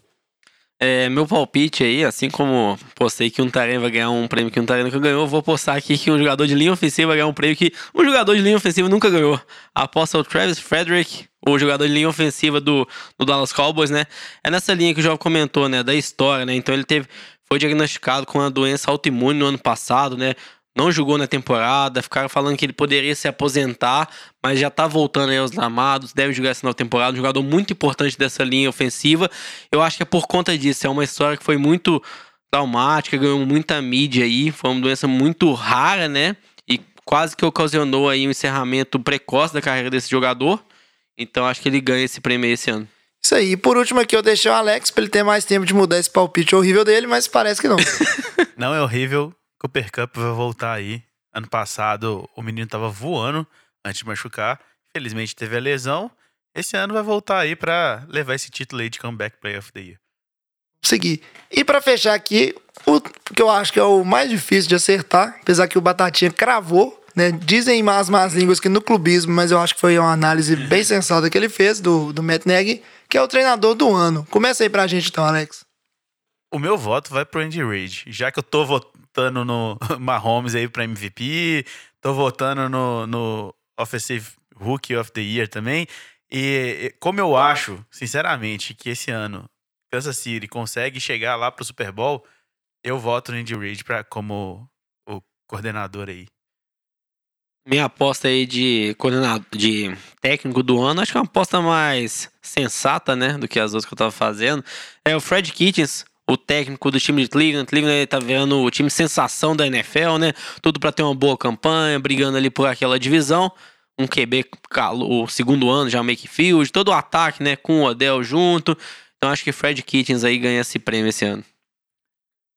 É, meu palpite aí, assim como postei que um Taren vai ganhar um prêmio que um Taren nunca ganhou, vou postar aqui que um jogador de linha ofensiva vai ganhar um prêmio que um jogador de linha ofensiva nunca ganhou. Aposta o Travis Frederick, o jogador de linha ofensiva do, do Dallas Cowboys, né? É nessa linha que o João comentou, né? Da história, né? Então ele teve, foi diagnosticado com uma doença autoimune no ano passado, né? Não jogou na temporada, ficaram falando que ele poderia se aposentar, mas já tá voltando aí aos gramados, deve jogar essa nova temporada, um jogador muito importante dessa linha ofensiva. Eu acho que é por conta disso, é uma história que foi muito traumática, ganhou muita mídia aí, foi uma doença muito rara, né? E quase que ocasionou aí um encerramento precoce da carreira desse jogador. Então acho que ele ganha esse prêmio esse ano. Isso aí. E por último aqui eu deixei o Alex pra ele ter mais tempo de mudar esse palpite horrível dele, mas parece que não. Não é horrível. Cooper Cup vai voltar aí. Ano passado o menino tava voando antes de machucar. Felizmente teve a lesão. Esse ano vai voltar aí pra levar esse título aí de Comeback Player of the Year. seguir. E pra fechar aqui, o que eu acho que é o mais difícil de acertar, apesar que o Batatinha cravou, né? Dizem más más línguas que no clubismo, mas eu acho que foi uma análise bem sensata que ele fez do, do Matt Nagy, que é o treinador do ano. Começa aí pra gente então, Alex. O meu voto vai pro Andy Reid. Já que eu tô votando no Mahomes aí pra MVP, tô votando no, no Offensive Rookie of the Year também. E como eu acho, sinceramente, que esse ano Kansas City consegue chegar lá pro Super Bowl, eu voto no Andy Reid pra, como o coordenador aí. Minha aposta aí de coordenador, de técnico do ano, acho que é uma aposta mais sensata, né, do que as outras que eu tava fazendo. É o Fred Kitchens, o técnico do time de Cleveland. Cleveland tá vendo o time sensação da NFL, né? Tudo pra ter uma boa campanha, brigando ali por aquela divisão. Um QB calo- o segundo ano já make field, todo o ataque, né, com o Odell junto. Então acho que Fred Kitchens aí ganha esse prêmio esse ano.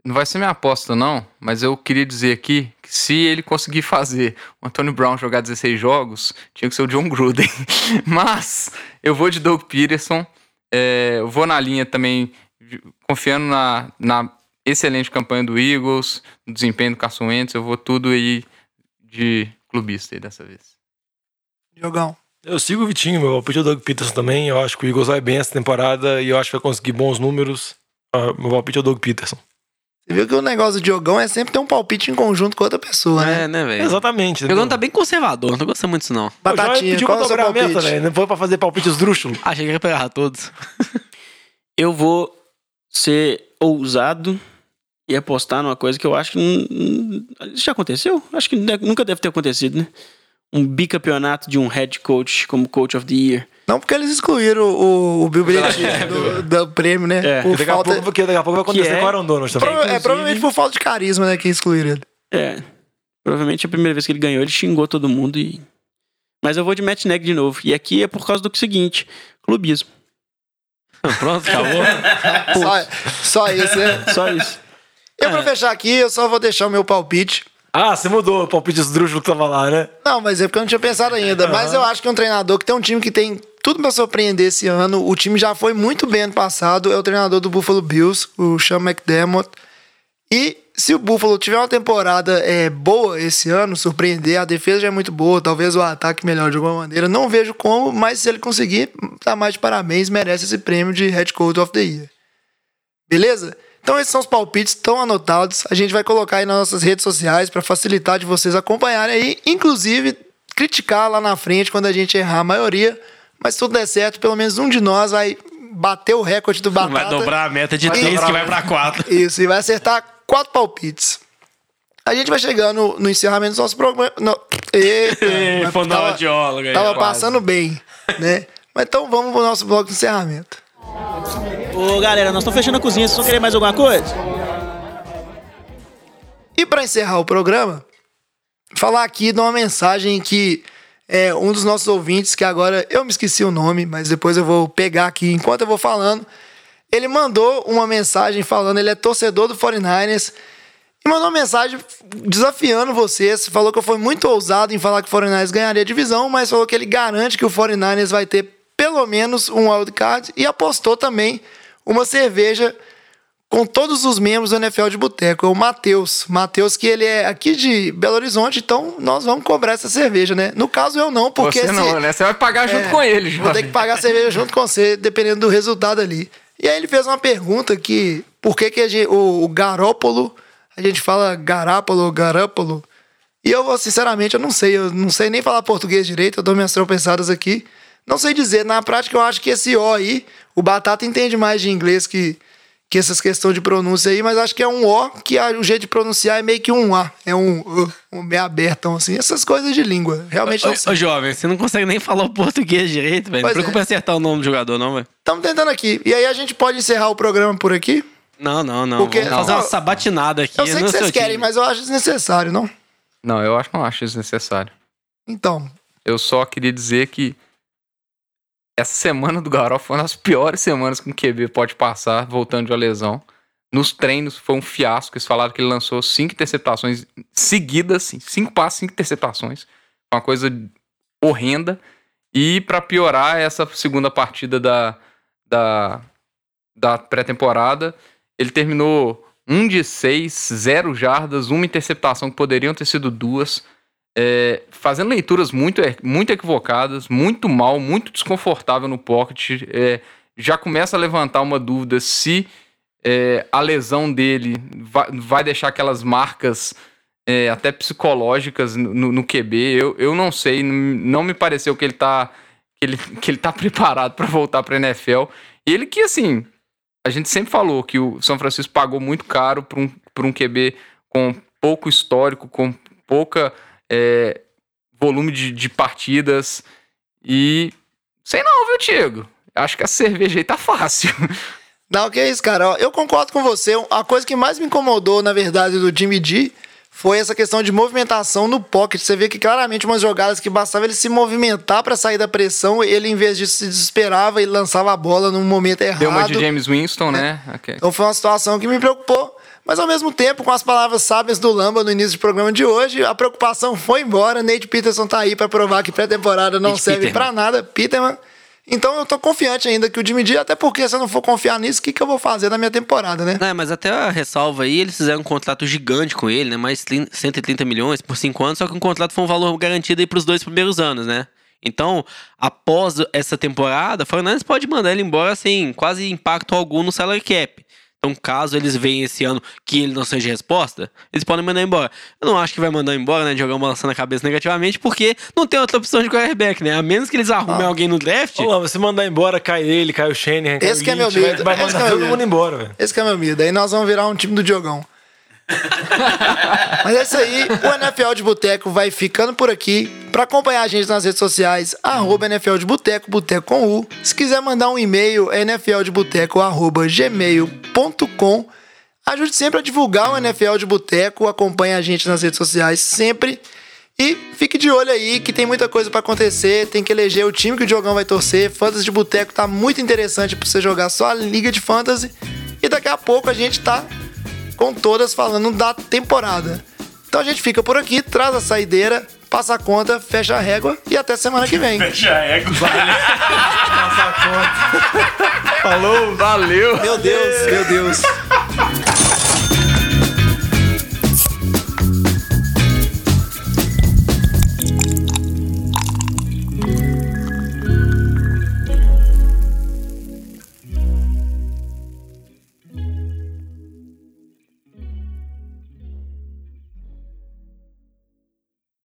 Não vai ser minha aposta, não, mas eu queria dizer aqui que se ele conseguir fazer o Antônio Brown jogar 16 jogos, tinha que ser o John Gruden. mas eu vou de Doug Peterson, é, eu vou na linha também, confiando na, na excelente campanha do Eagles, no desempenho do Carson Wentz, eu vou tudo aí de clubista aí dessa vez. Jogão. Eu sigo o Vitinho, meu palpite é o Doug Peterson também. Eu acho que o Eagles vai bem essa temporada e eu acho que vai conseguir bons números. Ah, meu palpite é o Doug Peterson. Você viu que o negócio do Diogão é sempre ter um palpite em conjunto com outra pessoa, né? É, né, velho? Exatamente. O jogão tá bem conservador, não tô gostando muito disso não. Batatinha, pediu qual pra é o seu palpite? né? Não foi pra fazer palpite esdrúxulo. Achei que ia pegar todos. Eu vou ser ousado e apostar numa coisa que eu acho que. Isso já aconteceu? Acho que nunca deve ter acontecido, né? Um bicampeonato de um head coach como coach of the year. Não porque eles excluíram o, o Bill Belichick do, do prêmio, né? É. Por Daqui a, falta... pouco, porque daqui a pouco vai acontecer Que é- com o Aaron Donald também. Prova- é provavelmente por falta de carisma, né? Que excluíram ele. É. Provavelmente a primeira vez que ele ganhou, ele xingou todo mundo e. Mas eu vou de Matt Neg de novo. E aqui é por causa do seguinte: clubismo. Pronto, acabou. Só, só isso, né? Só isso. Eu, pra fechar aqui, eu só vou deixar o meu palpite. Ah, você mudou o palpite esdrúxulo que tava lá, né? Não, mas é porque eu não tinha pensado ainda. Mas eu acho que é um treinador que tem um time que tem tudo pra surpreender esse ano. O time já foi muito bem ano passado. É o treinador do Buffalo Bills, o Sean McDermott. E se o Buffalo tiver uma temporada é, boa esse ano, surpreender, a defesa já é muito boa, talvez o ataque melhore de alguma maneira. Não vejo como, mas se ele conseguir, tá mais de parabéns, merece esse prêmio de Head Coach of the Year. Beleza? Então esses são os palpites, estão anotados. A gente vai colocar aí nas nossas redes sociais para facilitar de vocês acompanharem aí, inclusive criticar lá na frente quando a gente errar a maioria. Mas se tudo der certo, pelo menos um de nós vai bater o recorde do Batata. Vai dobrar a meta de três que vai pra quatro. Isso, e vai acertar quatro palpites. A gente vai chegando no encerramento do nosso programa. No... Eita, tava, tava passando bem, né? Mas então vamos pro nosso bloco de encerramento. Ô galera, nós estamos fechando a cozinha, vocês vão querer mais alguma coisa? E para encerrar o programa, falar aqui de uma mensagem que é um dos nossos ouvintes, que agora eu me esqueci o nome, mas depois eu vou pegar aqui enquanto eu vou falando. Ele mandou uma mensagem falando, ele é torcedor do 49ers e mandou uma mensagem desafiando vocês. Falou que eu fui muito ousado em falar que o 49ers ganharia a divisão, mas falou que ele garante que o 49ers vai ter pelo menos um wildcard e apostou também uma cerveja com todos os membros do NFL de Boteco. É o Matheus. Matheus, que ele é aqui de Belo Horizonte, então nós vamos cobrar essa cerveja, né? No caso, eu não, porque. Você não, se- né? Você vai pagar junto É, com ele, Vou Jorge. ter que pagar a cerveja junto com você, dependendo do resultado ali. E aí ele fez uma pergunta que por que, que gente- o, o Garópolo, a gente fala Garápolo, Garápolo. E eu, sinceramente, eu não sei. Eu não sei nem falar português direito, eu dou minhas tropeçadas aqui. Não sei dizer. Na prática, eu acho que esse O aí, o Batata entende mais de inglês que, que essas questões de pronúncia aí, mas acho que é um O, que a- o jeito de pronunciar é meio que um A. É um, uh, um meio abertão, assim. Essas coisas de língua. Realmente não sei. Ô, jovem, você não consegue nem falar o português direito, velho. Não preocupa é. em acertar o nome do jogador, não, velho. Estamos tentando aqui. E aí a gente pode encerrar o programa por aqui? Não, não, não. Porque- Vamos fazer não. uma sabatinada aqui. Eu sei que vocês querem, time. mas eu acho desnecessário, não? Não, eu acho, não acho desnecessário. Então, Eu só queria dizer que essa semana do Garoppolo foi uma das piores semanas que um QB pode passar voltando de uma lesão. Nos treinos foi um fiasco. Eles falaram que ele lançou cinco interceptações seguidas, assim, cinco passes, cinco interceptações. Uma coisa horrenda. E pra piorar essa segunda partida da, da, da pré-temporada, ele terminou um de seis, zero jardas, uma interceptação que poderiam ter sido duas é, fazendo leituras muito, muito equivocadas, muito mal, muito desconfortável no pocket. é, já começa a levantar uma dúvida se é, a lesão dele vai, vai deixar aquelas marcas é, até psicológicas no, no- QB. Eu, eu não sei, não me pareceu que ele tá, que ele, que ele tá preparado para voltar para NFL. E ele que, assim, a gente sempre falou que o São Francisco pagou muito caro por um, por um QB com pouco histórico, com pouca é, volume de, de partidas. E sei não, viu, Diego? Acho que a cerveja aí tá fácil. não, que é isso, cara. Eu concordo com você. A coisa que mais me incomodou, na verdade, do Jimmy G foi essa questão de movimentação no pocket. Você vê que claramente umas jogadas que bastava ele se movimentar para sair da pressão, ele, em vez disso, se desesperava e lançava a bola num momento errado. Deu uma de James Winston, né? Ok. Então foi uma situação que me preocupou. Mas ao mesmo tempo, com as palavras sábias do Lamba no início do programa de hoje, a preocupação foi embora. Nate Peterson tá aí pra provar que pré-temporada não Nate serve pra nada. Peterman. Então eu tô confiante ainda que o Jimmy G, até porque se eu não for confiar nisso, o que, que eu vou fazer na minha temporada, né? Não, mas até a ressalva aí, eles fizeram um contrato gigante com ele, né? Mais 30 130 milhões por cinco anos, só que o contrato foi um valor garantido aí pros dois primeiros anos, né? Então, após essa temporada, o Fernandes pode mandar ele embora sem quase impacto algum no salary cap. Então, caso eles venham esse ano que ele não seja resposta, eles podem mandar embora. Eu não acho que vai mandar embora, né? Jogar uma lança na cabeça negativamente, porque não tem outra opção de quarterback, né? A menos que eles arrumem Ah. alguém no draft. Lama, se mandar embora, cai ele, cai o Shanahan, cai Esse o que é meu Lynch, vai- medo. Vai é mandar meu todo medo. mundo embora, velho. Esse que é meu medo. Aí nós vamos virar um time do Diogão. Mas é isso aí. O NFL de Boteco vai ficando por aqui. Pra acompanhar a gente nas redes sociais, arroba NFL de Boteco, Boteco com U. Se quiser mandar um e-mail, é nfldeboteco, gmail.com. Ajude sempre a divulgar o NFL de Boteco. Acompanhe a gente nas redes sociais sempre. E fique de olho aí que tem muita coisa pra acontecer. Tem que eleger o time que o Diogão vai torcer. Fantasy de Boteco tá muito interessante pra você jogar só a Liga de Fantasy. E daqui a pouco a gente tá com todas falando da temporada. Então a gente fica por aqui, traz a saideira, passa a conta, fecha a régua e até semana que vem. Já é. Falou! Valeu! Meu Deus, meu Deus.